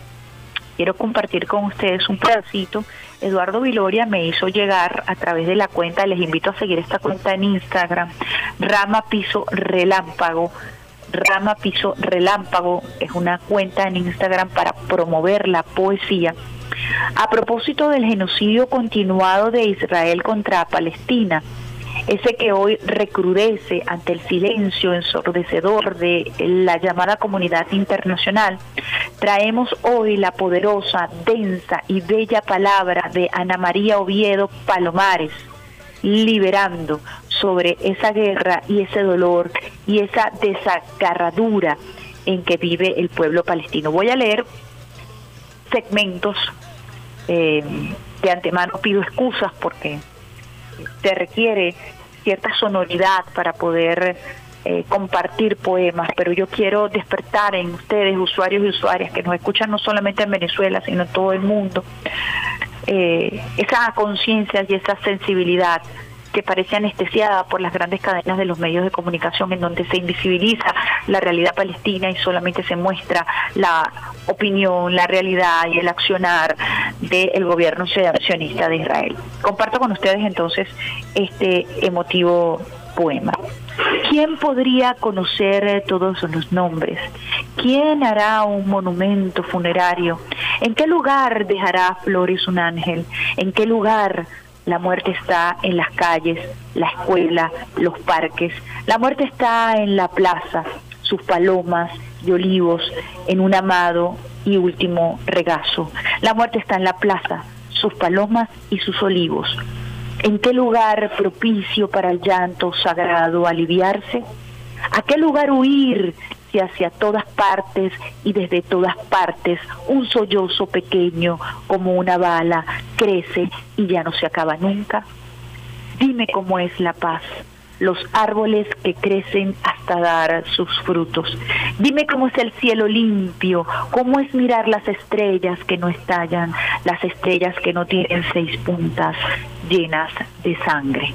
quiero compartir con ustedes un pedacito. Eduardo Viloria me hizo llegar a través de la cuenta, les invito a seguir esta cuenta en Instagram, Rama Piso Relámpago. Rama Piso Relámpago es una cuenta en Instagram para promover la poesía. A propósito del genocidio continuado de Israel contra Palestina, ese que hoy recrudece ante el silencio ensordecedor de la llamada comunidad internacional, traemos hoy la poderosa, densa y bella palabra de Ana María Oviedo Palomares, liberando sobre esa guerra y ese dolor y esa desagarradura en que vive el pueblo palestino. Voy a leer segmentos eh, de antemano, pido excusas porque se requiere cierta sonoridad para poder eh, compartir poemas, pero yo quiero despertar en ustedes, usuarios y usuarias que nos escuchan no solamente en Venezuela, sino en todo el mundo, eh, esa conciencia y esa sensibilidad que parece anestesiada por las grandes cadenas de los medios de comunicación en donde se invisibiliza la realidad palestina y solamente se muestra la opinión, la realidad y el accionar del gobierno sionista de Israel. Comparto con ustedes entonces este emotivo poema. ¿Quién podría conocer todos los nombres? ¿Quién hará un monumento funerario? ¿En qué lugar dejará flores un ángel? ¿En qué lugar la muerte está en las calles, la escuela, los parques. La muerte está en la plaza, sus palomas y olivos, en un amado y último regazo. La muerte está en la plaza, sus palomas y sus olivos. ¿En qué lugar propicio para el llanto sagrado aliviarse? ¿A qué lugar huir si hacia todas partes y desde todas partes un sollozo pequeño como una bala crece y ya no se acaba nunca? Dime cómo es la paz, los árboles que crecen hasta dar sus frutos. Dime cómo es el cielo limpio, cómo es mirar las estrellas que no estallan, las estrellas que no tienen seis puntas llenas de sangre.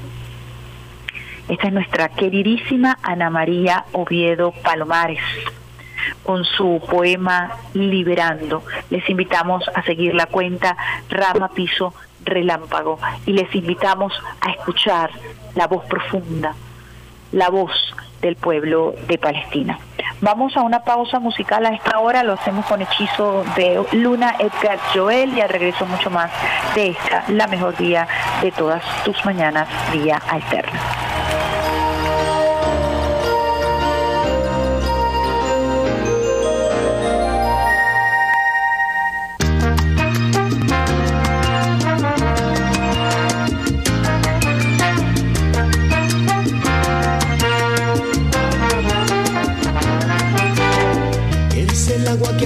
Esta es nuestra queridísima Ana María Oviedo Palomares con su poema Liberando. Les invitamos a seguir la cuenta Rama Piso Relámpago y les invitamos a escuchar la voz profunda, la voz del pueblo de Palestina. Vamos a una pausa musical a esta hora, lo hacemos con hechizo de Luna Edgar Joel y al regreso mucho más de esta, la mejor día de todas tus mañanas, día alterna.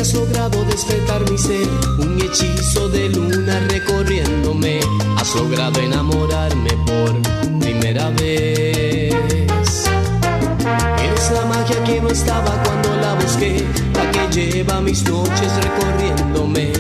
Has logrado despertar mi ser, un hechizo de luna recorriéndome, has logrado enamorarme por primera vez. Eres la magia que no estaba cuando la busqué, la que lleva mis noches recorriéndome,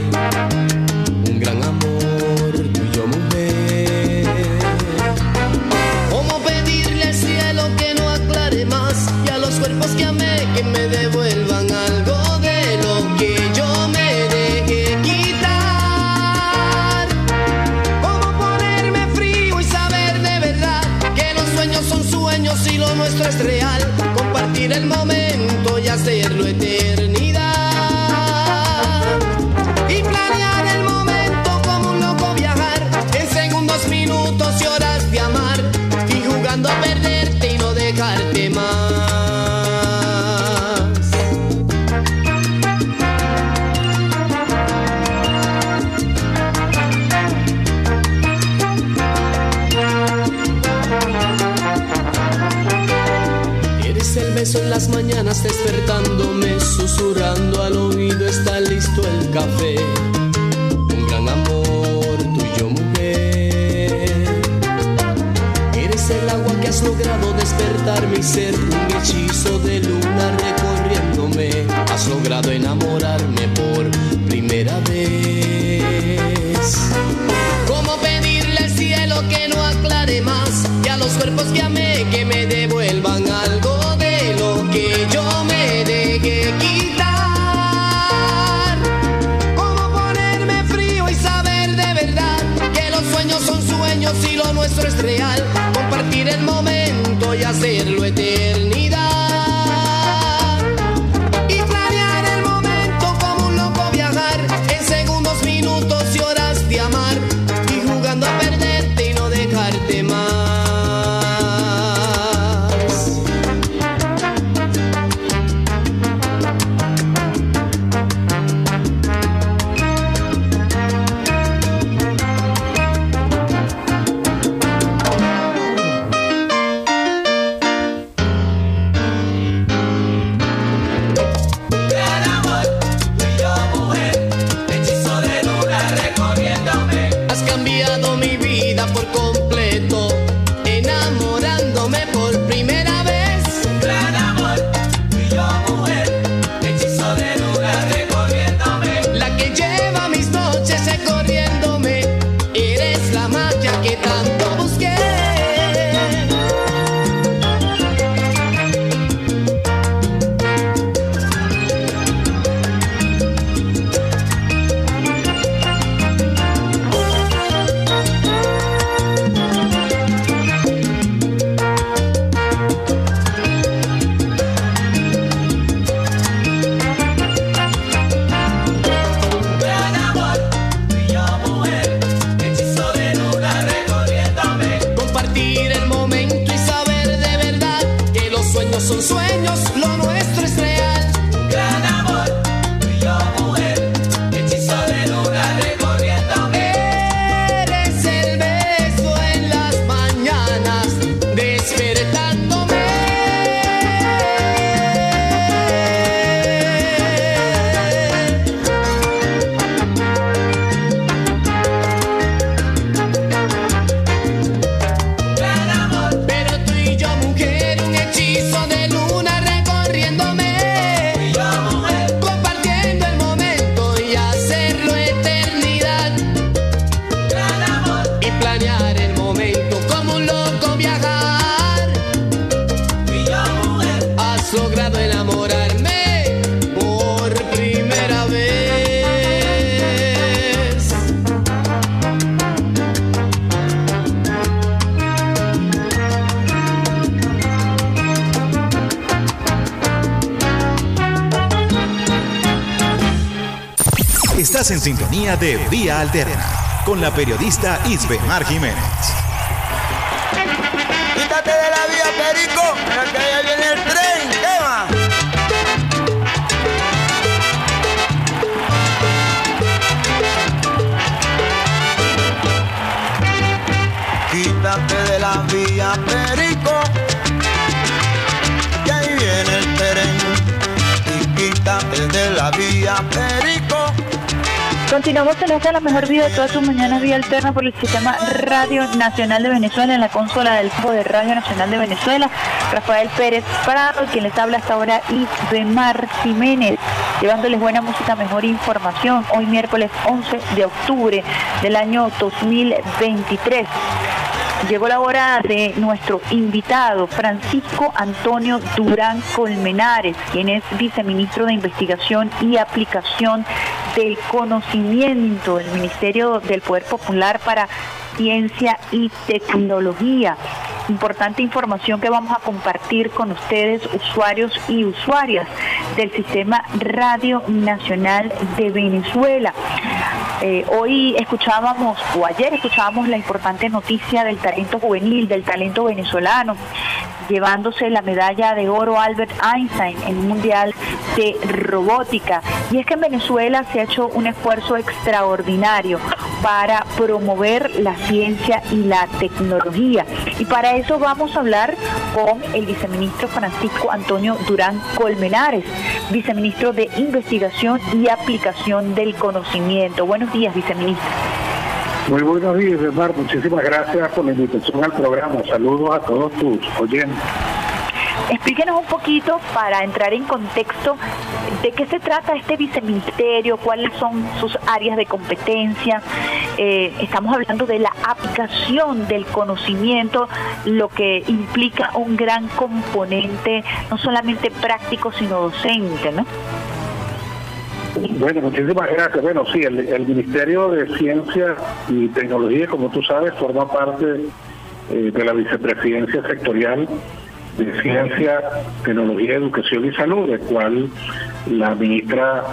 despertándome, susurrando al oído está listo el café. Un gran amor tuyo mujer. Eres el agua que has logrado despertar mi ser, un hechizo de luna recorriéndome. Has logrado enamorarme Alterna con la periodista Isbemar Jiménez. Continuamos en esta la mejor vida de todas tus mañanas vía alterna por el sistema Radio Nacional de Venezuela en la consola del de Radio Nacional de Venezuela. Rafael Pérez Prado, quien les habla hasta ahora, y Remar Jiménez, llevándoles buena música, mejor información. Hoy miércoles 11 de octubre del año 2023. Llegó la hora de nuestro invitado, Francisco Antonio Durán Colmenares, quien es viceministro de Investigación y Aplicación del Conocimiento del Ministerio del Poder Popular para Ciencia y Tecnología. Importante información que vamos a compartir con ustedes, usuarios y usuarias del Sistema Radio Nacional de Venezuela. Eh, hoy escuchábamos, o ayer escuchábamos la importante noticia del talento juvenil, del talento venezolano, llevándose la medalla de oro Albert Einstein en un mundial de robótica. Y es que en Venezuela se ha hecho un esfuerzo extraordinario para promover la ciencia y la tecnología. Y para eso vamos a hablar con el viceministro Francisco Antonio Durán Colmenares, viceministro de Investigación y Aplicación del Conocimiento. Buenos días, viceministro. Muy buenos días, Mar. Muchísimas gracias por la invitación al programa. Saludos a todos tus oyentes. Explíquenos un poquito para entrar en contexto de qué se trata este viceministerio, cuáles son sus áreas de competencia. Eh, estamos hablando de la aplicación del conocimiento, lo que implica un gran componente, no solamente práctico, sino docente, ¿no? Bueno, muchísimas gracias. Bueno, sí, el, Ministerio de Ciencia y Tecnología, como tú sabes, forma parte eh, de la vicepresidencia sectorial de Ciencia, Tecnología, Educación y Salud, de cual la ministra,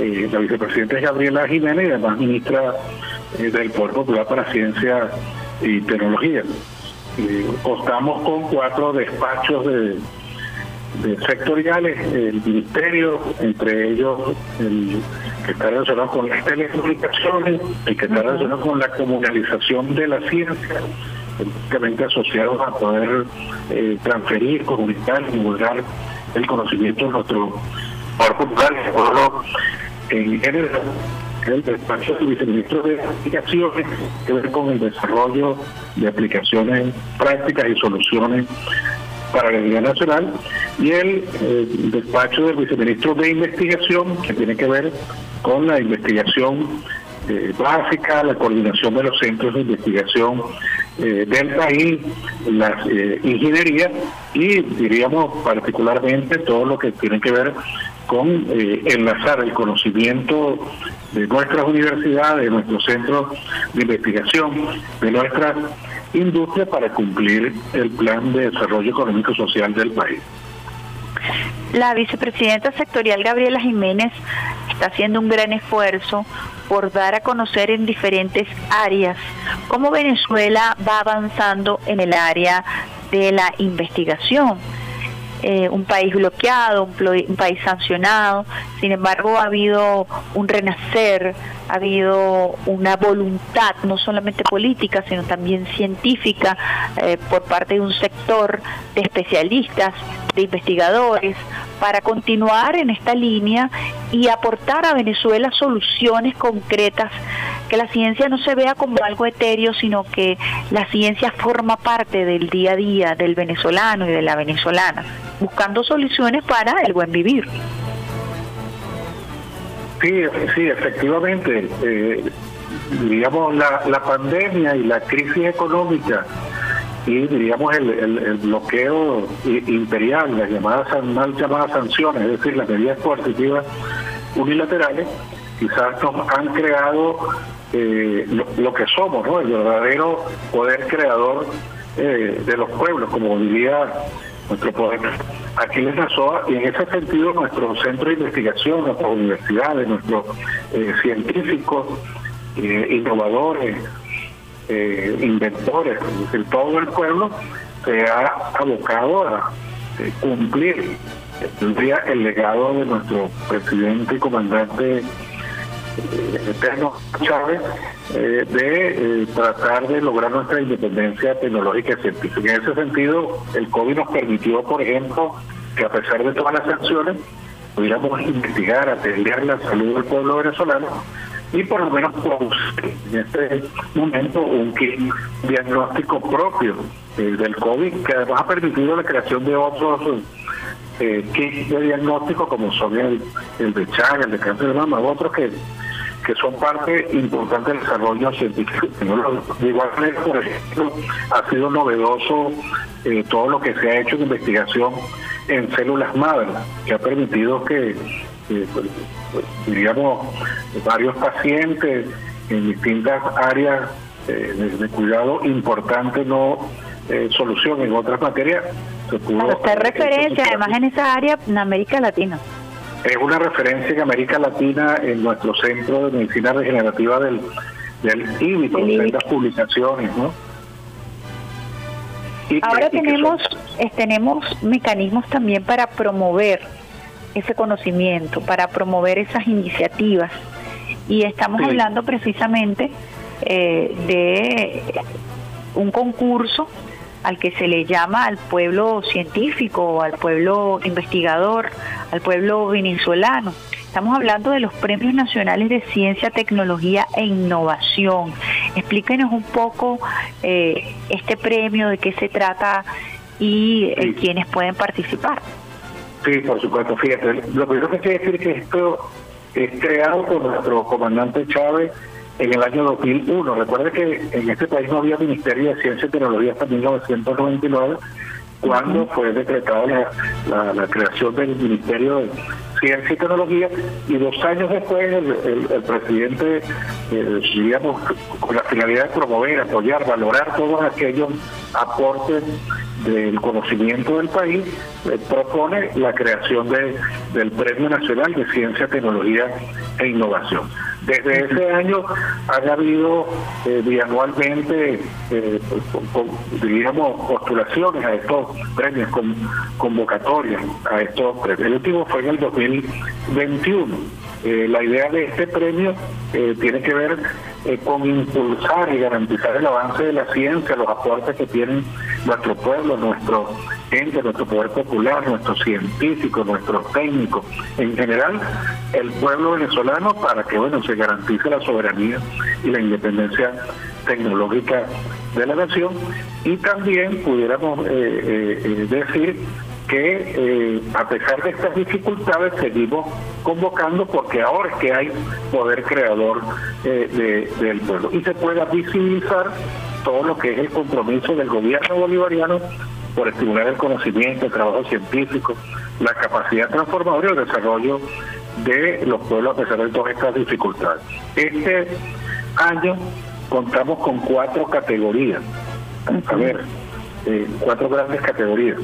eh, la vicepresidenta es Gabriela Jiménez y además ministra eh, del Poder Popular para Ciencia y Tecnología. Eh, contamos con cuatro despachos de, de sectoriales, el ministerio, entre ellos el que está relacionado con las telecomunicaciones, el que está relacionado con la comunalización de la ciencia, específicamente asociados a poder eh, transferir, comunicar, divulgar el conocimiento de nuestro poder popular, y pueblo en general, el despacho del viceministro de aplicaciones que ver con el desarrollo de aplicaciones prácticas y soluciones para la unidad nacional y el eh, despacho del viceministro de investigación que tiene que ver con la investigación eh, básica, la coordinación de los centros de investigación eh, del país, la eh, ingeniería y diríamos particularmente todo lo que tiene que ver con eh, enlazar el conocimiento de nuestras universidades, de nuestros centros de investigación, de nuestras industrias para cumplir el plan de desarrollo económico social del país. La vicepresidenta sectorial Gabriela Jiménez está haciendo un gran esfuerzo por dar a conocer en diferentes áreas cómo Venezuela va avanzando en el área de la investigación. Eh, un país bloqueado, un, país sancionado, sin embargo ha habido un renacer, ha habido una voluntad no solamente política, sino también científica eh, por parte de un sector de especialistas, de investigadores, para continuar en esta línea y aportar a Venezuela soluciones concretas, que la ciencia no se vea como algo etéreo, sino que la ciencia forma parte del día a día del venezolano y de la venezolana, buscando soluciones para el buen vivir. Sí, sí, efectivamente. eh, diríamos, la, la pandemia y la crisis económica y diríamos el, el- el bloqueo imperial, las llamadas mal llamadas sanciones, es decir, las medidas coercitivas unilaterales, quizás nos han creado eh, lo, que somos, ¿no? El verdadero poder creador eh, de los pueblos, como diría nuestro poder Aquiles Nazoa y en ese sentido nuestro centro de investigación, nuestras universidades, nuestros eh, científicos, eh, innovadores, eh, inventores, es decir, todo el pueblo se ha abocado a eh, cumplir tendría el legado de nuestro presidente y comandante eh, eterno Chávez eh, de eh, tratar de lograr nuestra independencia tecnológica y científica. En ese sentido, el COVID nos permitió, por ejemplo, que a pesar de todas las sanciones, pudiéramos investigar, atender la salud del pueblo venezolano y por lo menos producir en este momento un diagnóstico propio del COVID que además ha permitido la creación de otros eh, de diagnóstico como son el, el de Chaga, el de cáncer de mama, otros que, que son parte importante del desarrollo científico. tecnológico. De igual manera, por ejemplo, ha sido novedoso eh, todo lo que se ha hecho en investigación en células madre, que ha permitido que, eh, pues, pues, diríamos, varios pacientes en distintas áreas eh, de, de cuidado importantes no eh, solución en otras materias se pudo usted referencia, además en esa área, en América Latina. es una referencia en América Latina en nuestro centro de medicina regenerativa del, del IBI, con sendas publicaciones, ¿no? Y Ahora tenemos, tenemos mecanismos también para promover ese conocimiento, para promover esas iniciativas. Y estamos Sí. hablando precisamente eh, de un concurso al que se le llama al pueblo científico, al pueblo investigador, al pueblo venezolano. Estamos hablando de los premios nacionales de ciencia, tecnología e innovación. Explíquenos un poco eh, este premio, de qué se trata y eh, quiénes pueden participar. Sí, por supuesto. Fíjate, lo primero que quiero decir es que esto es creado por nuestro comandante Chávez en el año 2001. Recuerde que en este país no había Ministerio de Ciencia y Tecnología hasta 1999, cuando fue decretada la, la- la creación del Ministerio de Ciencia y Tecnología, y dos años después el, el- el presidente, eh, diríamos, con la finalidad de promover, apoyar, valorar todos aquellos aportes del conocimiento del país, eh, propone la creación de, del Premio Nacional de Ciencia, Tecnología e Innovación. Desde ese año han habido eh, bianualmente, eh, con- con, diríamos, postulaciones a estos premios, con, convocatorias a estos premios. El último fue en el 2021. Eh, la idea de este premio eh, tiene que ver eh, con impulsar y garantizar el avance de la ciencia, los aportes que tienen nuestro pueblo, nuestro gente, nuestro poder popular, nuestros científicos, nuestros técnicos, en general el pueblo venezolano para que bueno se garantice la soberanía y la independencia tecnológica de la nación. Y también pudiéramos eh, eh, eh, decir que eh, a pesar de estas dificultades seguimos convocando porque ahora es que hay poder creador eh, de- del pueblo y se pueda visibilizar todo lo que es el compromiso del gobierno bolivariano por estimular el conocimiento, el trabajo científico, la capacidad transformadora y el desarrollo de los pueblos a pesar de todas estas dificultades. Este año contamos con cuatro categorías. A ver, eh, cuatro grandes categorías.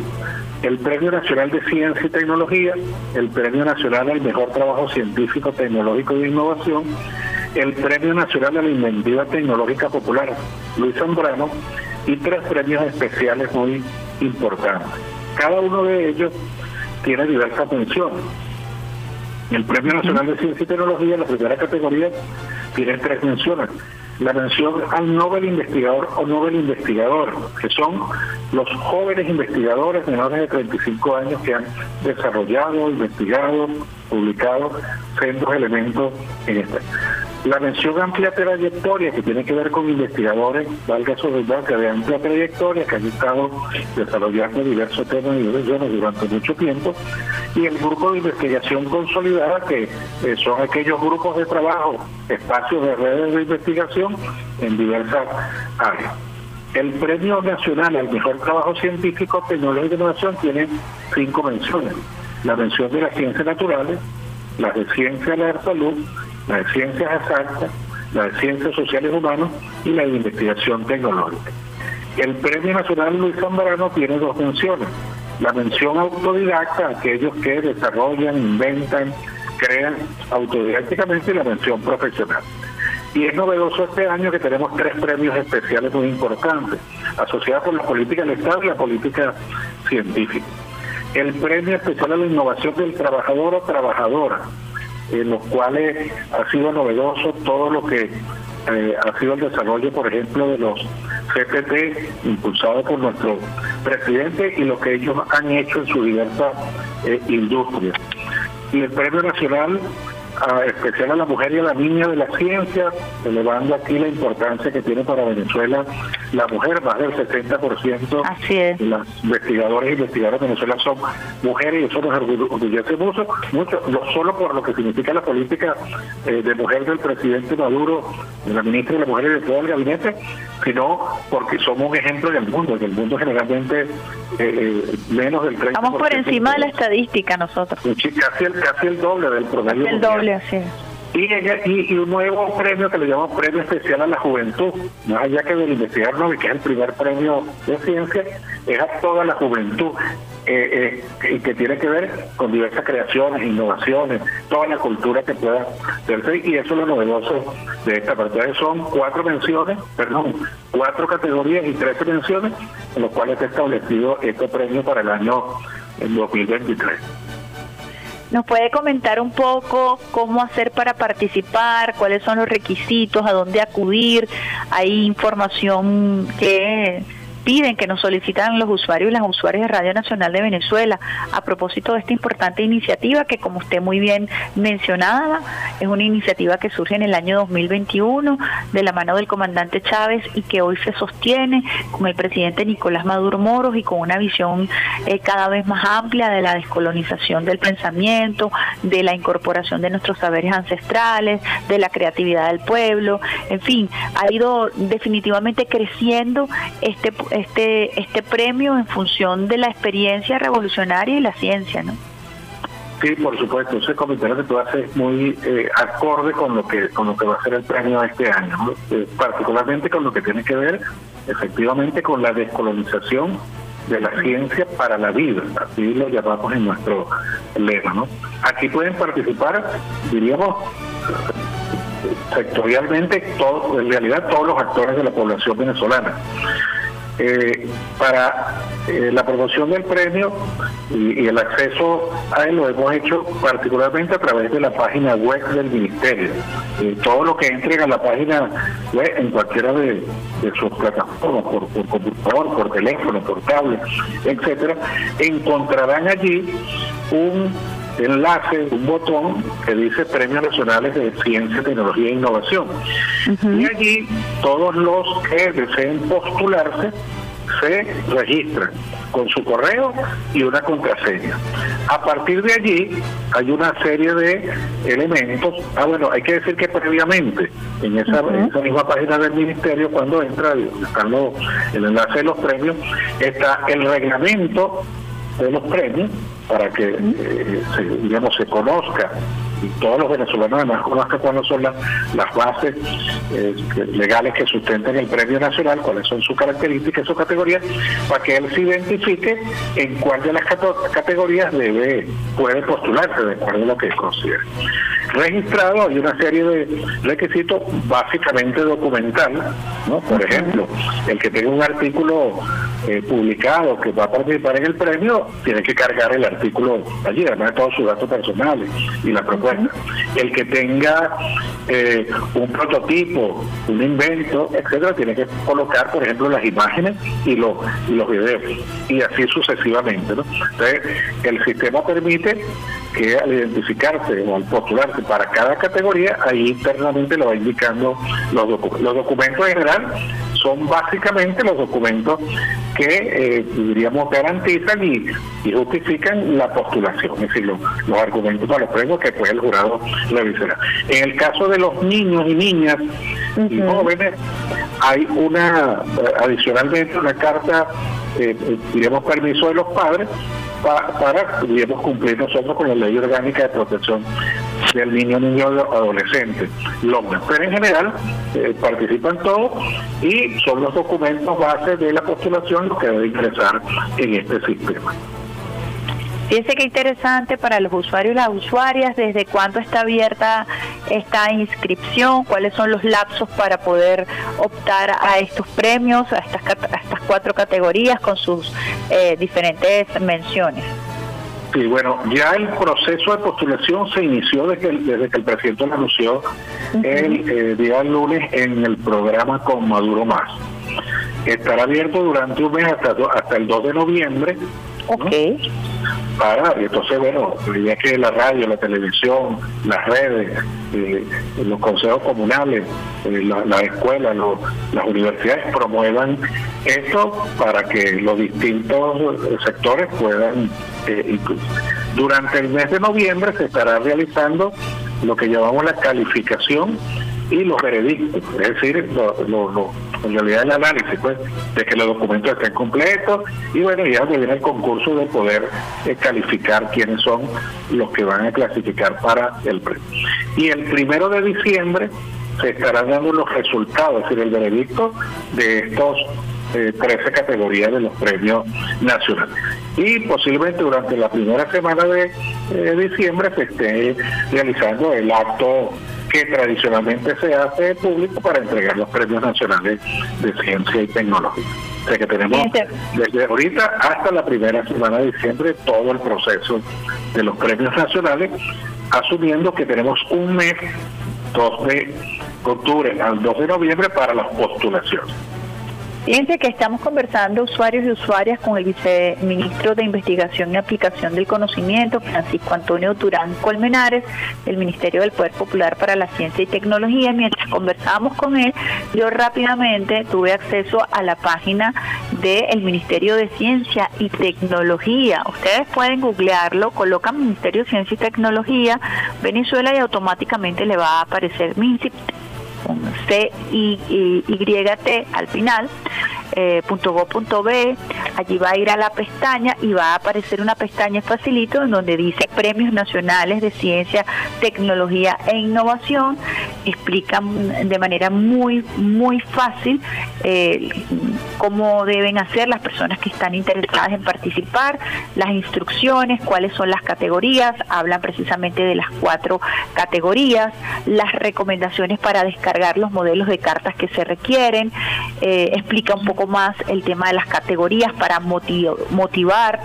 El Premio Nacional de Ciencia y Tecnología, el Premio Nacional al Mejor Trabajo Científico, Tecnológico y de Innovación, el Premio Nacional a la Inventiva Tecnológica Popular, Luis Zambrano, y tres premios especiales muy importantes. Cada uno de ellos tiene diversas menciones. El Premio Nacional de Ciencia y Tecnología, la primera categoría, tiene tres menciones. La mención al Nobel Investigador o Nobel Investigador, que son los jóvenes investigadores menores de 35 años que han desarrollado, investigado, publicado sendos elementos en este. La mención amplia trayectoria, que tiene que ver con investigadores, valga su redundancia, de amplia trayectoria, que han estado desarrollando diversos temas y direcciones durante mucho tiempo, y el grupo de investigación consolidada, que eh, son aquellos grupos de trabajo, espacios de redes de investigación en diversas áreas. El Premio Nacional al Mejor Trabajo Científico, Tecnológico e Innovación tiene cinco menciones. La mención de las ciencias naturales, las de ciencia de la salud, la de ciencias exactas, la de ciencias sociales humanas y la de investigación tecnológica. El Premio Nacional Luis Zambrano tiene dos menciones, la mención autodidacta, aquellos que desarrollan, inventan, crean autodidácticamente y la mención profesional. Y es novedoso este año que tenemos tres premios especiales muy importantes, asociados con la política del Estado y la política científica. El premio especial a la innovación del trabajador o trabajadora, en los cuales ha sido novedoso todo lo que eh, ha sido el desarrollo, por ejemplo, de los CPT impulsado por nuestro presidente y lo que ellos han hecho en su diversas eh, industrias. Y el Premio Nacional a- especial a la mujer y a la niña de la ciencia, elevando aquí la importancia que tiene para Venezuela la mujer, más del 60% de las investigadoras e investigadoras de Venezuela son mujeres y eso nos orgu- orgullece mucho, mucho, no solo por lo que significa la política eh, de mujer del presidente Maduro, de la ministra de la Mujer y de todo el gabinete, sino porque somos un ejemplo en el mundo, en el mundo generalmente eh, eh, menos del 30%. Estamos por encima de la estadística nosotros. Casi el, casi el doble del promedio. El mundial. Y, en- y- un nuevo premio que le llamamos Premio Especial a la Juventud, más allá que del investigador Nobel, que es el primer premio de ciencia, es a toda la juventud, eh, eh, y que tiene que ver con diversas creaciones, innovaciones, toda la cultura que pueda verse, y eso es lo novedoso de esta parte. Son cuatro menciones, perdón, cuatro categorías y trece menciones, en los cuales está establecido este premio para el año en 2023. ¿Nos puede comentar un poco cómo hacer para participar, cuáles son los requisitos, a dónde acudir? Hay información que piden, que nos solicitan los usuarios y las usuarias de Radio Nacional de Venezuela a propósito de esta importante iniciativa que, como usted muy bien mencionaba, es una iniciativa que surge en el año 2021 de la mano del comandante Chávez y que hoy se sostiene con el presidente Nicolás Maduro Moros y con una visión eh, cada vez más amplia de la descolonización del pensamiento, de la incorporación de nuestros saberes ancestrales, de la creatividad del pueblo, en fin, ha ido definitivamente creciendo este este este premio en función de la experiencia revolucionaria y la ciencia, ¿no? Sí, por supuesto. Ese comentario que tú haces es muy eh, acorde con lo que con lo que va a ser el premio este año. Eh, particularmente con lo que tiene que ver, efectivamente, con la descolonización de la ciencia para la vida, así lo llamamos en nuestro lema, ¿no? Aquí pueden participar, diríamos, sectorialmente, todo, en realidad todos los actores de la población venezolana. Eh, para eh, la promoción del premio y, el acceso a él lo hemos hecho particularmente a través de la página web del ministerio. Eh, todo lo que entren a la página web en cualquiera de, de sus plataformas, por, por computador, por teléfono, por tablet, etcétera, encontrarán allí un enlace, un botón que dice Premios Nacionales de Ciencia, Tecnología e Innovación. Y allí todos los que deseen postularse se registran con su correo y una contraseña. A partir de allí hay una serie de elementos. Ah, bueno, hay que decir que previamente en esa, esa misma página del ministerio, cuando entra están los- el enlace de los premios, está el reglamento de los premios para que eh, se, digamos se conozca y todos los venezolanos además conozcan cuáles son las, las bases eh, legales que sustentan el premio nacional, cuáles son sus características, sus categorías, para que él se identifique en cuál de las categorías debe puede postularse de acuerdo a lo que considere. Registrado hay una serie de requisitos básicamente documental, ¿no? Por ejemplo, el que tenga un artículo eh, publicado que va a participar en el premio tiene que cargar el artículo allí, además de todos sus datos personales y la propuesta. El que tenga eh, un prototipo, un invento, etcétera, tiene que colocar, por ejemplo, las imágenes y los, y los videos, y así sucesivamente. ¿no? Entonces, el sistema permite que al identificarse o al postularse para cada categoría, ahí internamente lo va indicando los, docu- los documentos en general son básicamente los documentos que eh, diríamos garantizan y, y justifican la postulación, es decir, los, los argumentos para los premios que pues el jurado revisará. En el caso de los niños y niñas y jóvenes, hay una, eh, adicionalmente, una carta, eh, eh, diríamos, permiso de los padres pa- para, digamos, cumplir nosotros con la ley orgánica de protección del niño, niño adolescente, LOMNA. Pero en general eh, participan todos y son los documentos base de la postulación los que debe ingresar en este sistema. Fíjese qué interesante para los usuarios y las usuarias, desde cuándo está abierta esta inscripción, cuáles son los lapsos para poder optar a estos premios, a estas, a estas cuatro categorías con sus eh, diferentes menciones. Sí, bueno, ya el proceso de postulación se inició desde, el- desde que el presidente lo anunció el eh, día lunes en el programa Con Maduro Más. Estará abierto durante un mes hasta, hasta el 2 de noviembre. Ok. Para, entonces, bueno, ya que la radio, la televisión, las redes, eh, los consejos comunales, eh, la- las escuelas, las universidades promuevan esto para que los distintos eh, sectores puedan eh, durante el mes de noviembre se estará realizando lo que llamamos la calificación y los veredictos, es decir, lo, lo- lo- en realidad el análisis pues, de que los documentos estén completos y bueno, ya viene el concurso de poder eh, calificar quiénes son los que van a clasificar para el premio. Y el primero de diciembre se estarán dando los resultados, es decir, el veredicto de estos eh, 13 categorías de los premios nacionales. Y posiblemente durante la primera semana de eh, diciembre se esté realizando el acto que tradicionalmente se hace público para entregar los premios nacionales de ciencia y tecnología. O sea que tenemos desde ahorita hasta la primera semana de diciembre todo el proceso de los premios nacionales, asumiendo que tenemos un mes, 2 de octubre al 2 de noviembre para las postulaciones. Fíjense que estamos conversando usuarios y usuarias con el viceministro de Investigación y Aplicación del Conocimiento, Francisco Antonio Durán Colmenares, del Ministerio del Poder Popular para la Ciencia y Tecnología. Mientras conversábamos con él, yo rápidamente tuve acceso a la página del Ministerio de Ciencia y Tecnología. Ustedes pueden googlearlo, colocan Ministerio de Ciencia y Tecnología, Venezuela y automáticamente le va a aparecer MINCIP con C y, y, Y-T al final, eh, allí va a ir a la pestaña y va a aparecer una pestaña facilito en donde dice Premios Nacionales de Ciencia, Tecnología e Innovación, explica de manera muy, muy fácil eh, cómo deben hacer las personas que están interesadas en participar, las instrucciones, cuáles son las categorías, hablan precisamente de las cuatro categorías, las recomendaciones para descargar los modelos de cartas que se requieren, eh, explica un poco más el tema de las categorías para motiv motivar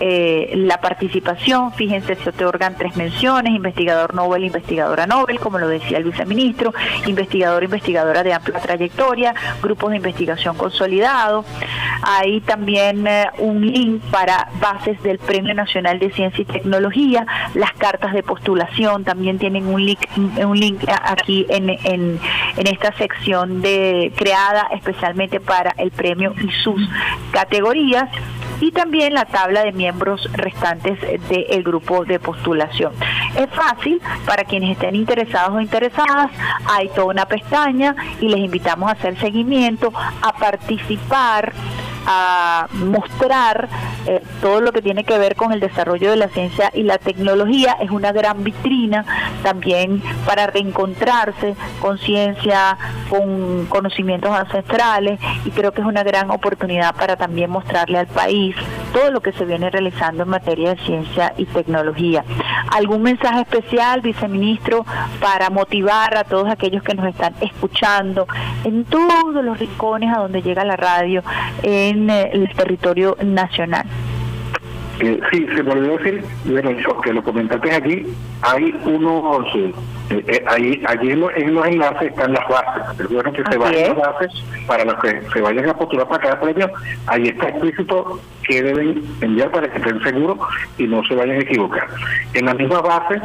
eh, la participación, fíjense, se otorgan tres menciones, investigador Nobel, investigadora Nobel, como lo decía el viceministro, investigador, investigadora de amplia trayectoria, grupos de investigación consolidados. Hay también eh, un link para bases del Premio Nacional de Ciencia y Tecnología, las cartas de postulación también tienen un link, un link aquí en, en, en esta sección de creada especialmente para el premio y sus categorías y también la tabla de miembros restantes del grupo de postulación. Es fácil para quienes estén interesados o interesadas, hay toda una pestaña y les invitamos a hacer seguimiento, a participar a mostrar eh, todo lo que tiene que ver con el desarrollo de la ciencia y la tecnología. Es una gran vitrina también para reencontrarse con ciencia, con conocimientos ancestrales y creo que es una gran oportunidad para también mostrarle al país todo lo que se viene realizando en materia de ciencia y tecnología. ¿Algún mensaje especial, viceministro, para motivar a todos aquellos que nos están escuchando en todos los rincones a donde llega la radio en eh, el territorio nacional? Eh, sí, se me olvidó decir, bueno, yo, que lo comentaste aquí, hay unos, eh, eh, ahí, allí en los, en los enlaces están las bases, es bueno que se vayan las bases para los que se vayan a postular para cada premio, ahí está explícito que deben enviar para que estén seguros y no se vayan a equivocar. En la misma base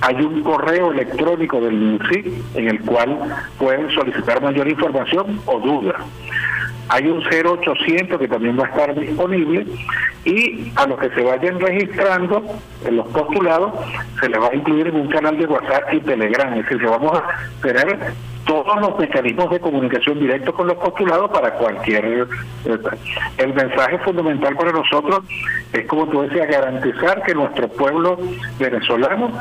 hay un correo electrónico del MINSI en el cual pueden solicitar mayor información o dudas. Hay un 0800 que también va a estar disponible y a los que se vayan registrando en los postulados se les va a incluir en un canal de WhatsApp y Telegram, es decir, que vamos a tener todos los mecanismos de comunicación directo con los postulados para cualquier... El mensaje fundamental para nosotros es, como tú decías, garantizar que nuestro pueblo venezolano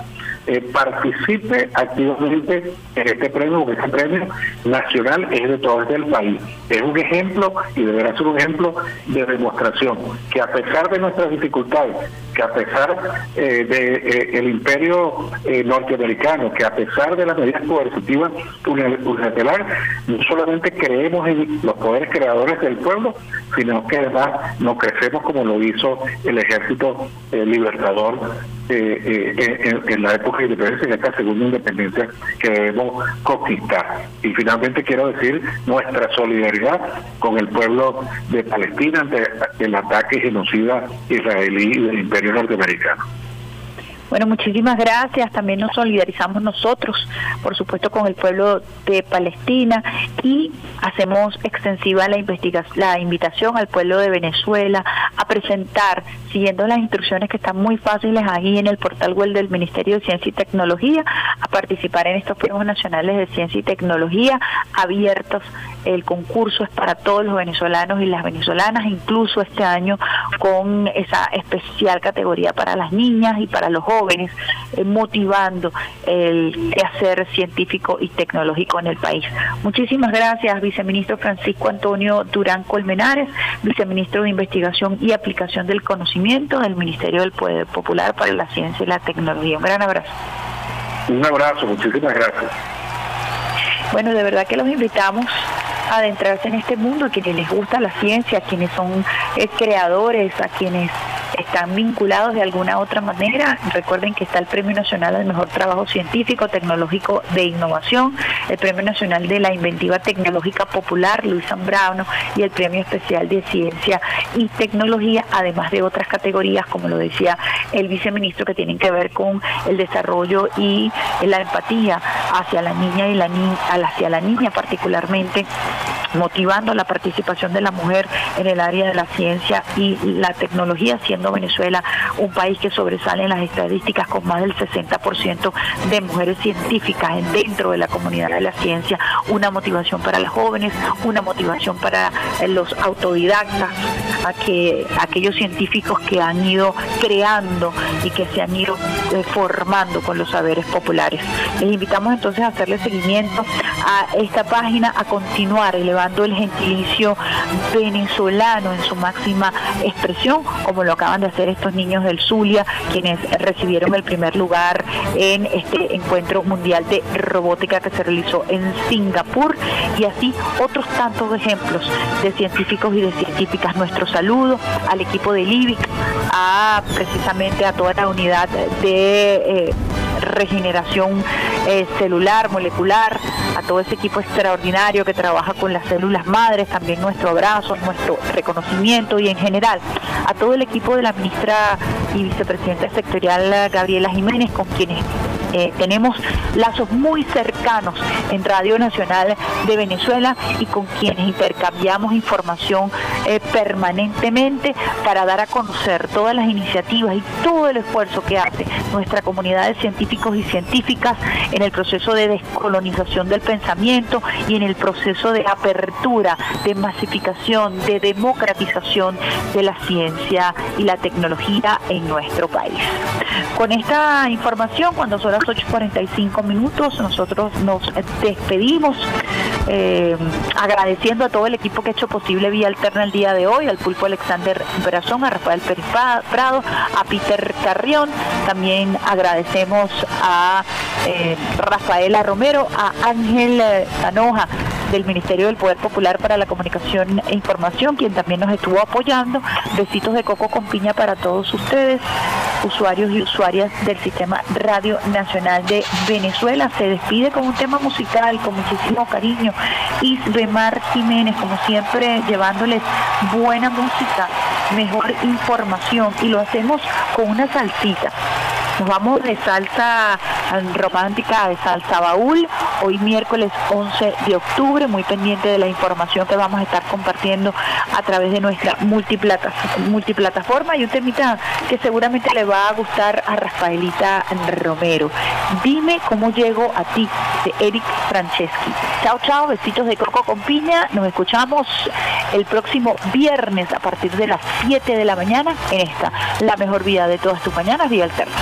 eh, participe activamente en este premio, porque este premio nacional es de todo el país. Es un ejemplo y deberá ser un ejemplo de demostración que a pesar de nuestras dificultades, que a pesar del de, eh, el imperio eh, norteamericano, que a pesar de las medidas coercitivas unilaterales, no solamente creemos en los poderes creadores del pueblo, sino que además nos crecemos como lo hizo el ejército eh, libertador eh, eh, en la época de independencia, en esta segunda independencia que debemos conquistar. Y finalmente quiero decir nuestra solidaridad con el pueblo de Palestina ante el ataque genocida israelí del imperio norteamericano. Bueno, muchísimas gracias. También nos solidarizamos nosotros, por supuesto, con el pueblo de Palestina y hacemos extensiva la, la invitación al pueblo de Venezuela a presentar, siguiendo las instrucciones que están muy fáciles ahí en el portal web del Ministerio de Ciencia y Tecnología, a participar en estos premios nacionales de ciencia y tecnología abiertos. El concurso es para todos los venezolanos y las venezolanas, incluso este año con esa especial categoría para las niñas y para los jóvenes eh, motivando el quehacer científico y tecnológico en el país. Muchísimas gracias, viceministro Francisco Antonio Durán Colmenares, viceministro de Investigación y Aplicación del Conocimiento del Ministerio del Poder Popular para la Ciencia y la Tecnología. Un gran abrazo. Un abrazo, muchísimas gracias. Bueno, de verdad que los invitamos adentrarse en este mundo, a quienes les gusta la ciencia, a quienes son eh, creadores, a quienes están vinculados de alguna otra manera. Recuerden que está el Premio Nacional al Mejor Trabajo Científico, Tecnológico de Innovación, el Premio Nacional de la Inventiva Tecnológica Popular, Luis Zambrano, y el Premio Especial de Ciencia y Tecnología, además de otras categorías, como lo decía el viceministro, que tienen que ver con el desarrollo y la empatía hacia la niña y la niña, hacia la niña particularmente motivando la participación de la mujer en el área de la ciencia y la tecnología, siendo Venezuela un país que sobresale en las estadísticas con más del 60% de mujeres científicas dentro de la comunidad de la ciencia, una motivación para las jóvenes, una motivación para los autodidactas, a que aquellos científicos que han ido creando y que se han ido eh, formando con los saberes populares. Les invitamos entonces a hacerle seguimiento a esta página, a continuar elevando el gentilicio venezolano en su máxima expresión, como lo acaban de hacer estos niños del Zulia, quienes recibieron el primer lugar en este encuentro mundial de robótica que se realizó en Singapur y así otros tantos ejemplos de científicos y de científicas. Nuestro saludo al equipo del IBIC, a precisamente a toda la unidad de eh, regeneración eh, celular, molecular, a todo ese equipo extraordinario que trabaja con las células madres, también nuestro abrazo, nuestro reconocimiento y en general a todo el equipo de la ministra y vicepresidenta sectorial Gabriela Jiménez, con quienes eh, tenemos lazos muy cercanos en Radio Nacional de Venezuela y con quienes intercambiamos información eh, permanentemente para dar a conocer todas las iniciativas y todo el esfuerzo que hace nuestra comunidad de científicos y científicas en el proceso de descolonización del pensamiento y en el proceso de apertura, de masificación, de democratización de la ciencia y la tecnología en nuestro país. Con esta información, cuando son las 8.45 minutos, nosotros nos despedimos eh, agradeciendo a todo el equipo que ha hecho posible Vía Alterna el día de hoy, al Pulpo Alexander Brazón, a Rafael Pérez Prado, a Peter Carrión, también agradecemos a eh, Rafaela Romero, a Ángel Zanoja, del Ministerio del Poder Popular para la Comunicación e Información, quien también nos estuvo apoyando. Besitos de coco con piña para todos ustedes, usuarios y usuarias del Sistema Radio Nacional de Venezuela. Se despide con un tema musical con muchísimo cariño. Isbemar Jiménez, como siempre, llevándoles buena música, mejor información y lo hacemos con una salsita. Nos vamos de salsa romántica, de salsa baúl, hoy miércoles 11 de octubre, muy pendiente de la información que vamos a estar compartiendo a través de nuestra multiplataforma y un temita que seguramente le va a gustar a Rafaelita Romero. Dime cómo llego a ti, de Eric Franceschi. Chao, chao, besitos de coco con piña. Nos escuchamos el próximo viernes a partir de las 7 de la mañana en esta, la mejor vida de todas tus mañanas, Vía Alterna.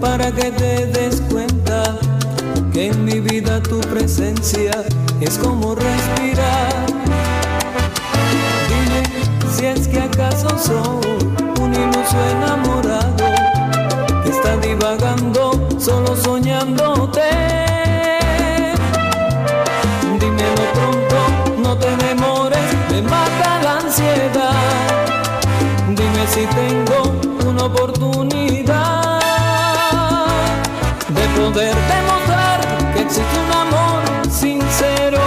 para que te des cuenta que en mi vida tu presencia es como respirar? Dime si es que acaso soy un iluso enamorado que está divagando solo soñándote. Dímelo pronto, no te demores, me mata la ansiedad. Dime si tengo una oportunidad poder demostrar que existe un amor sincero,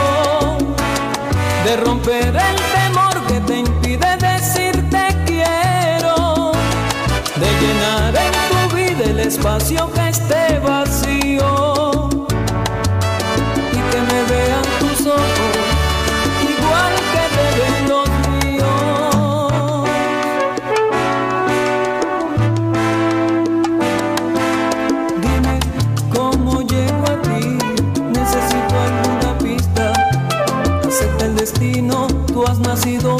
de romper el temor que te impide decirte quiero, de llenar en tu vida el espacio que esté sido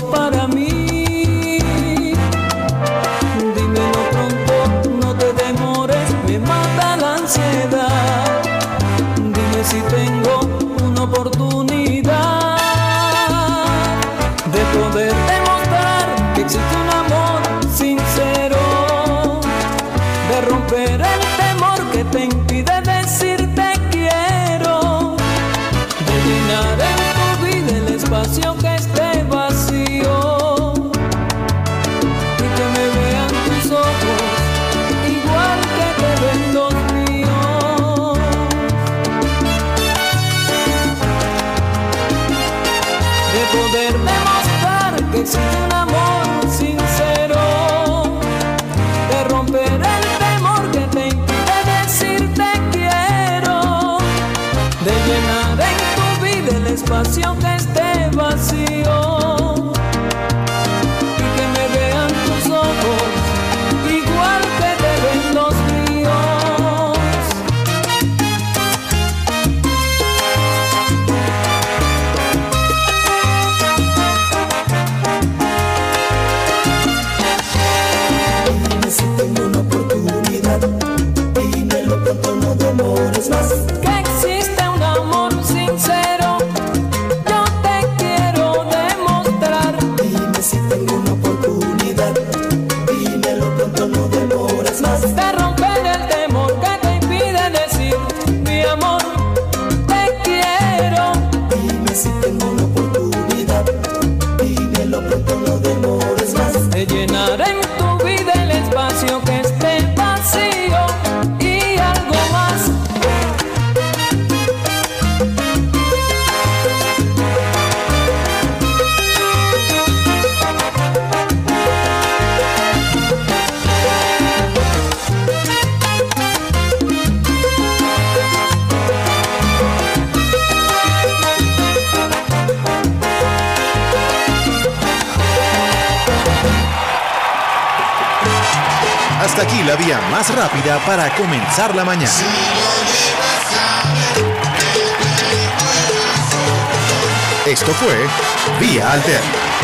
para comenzar la mañana. Esto fue Vía Alterna.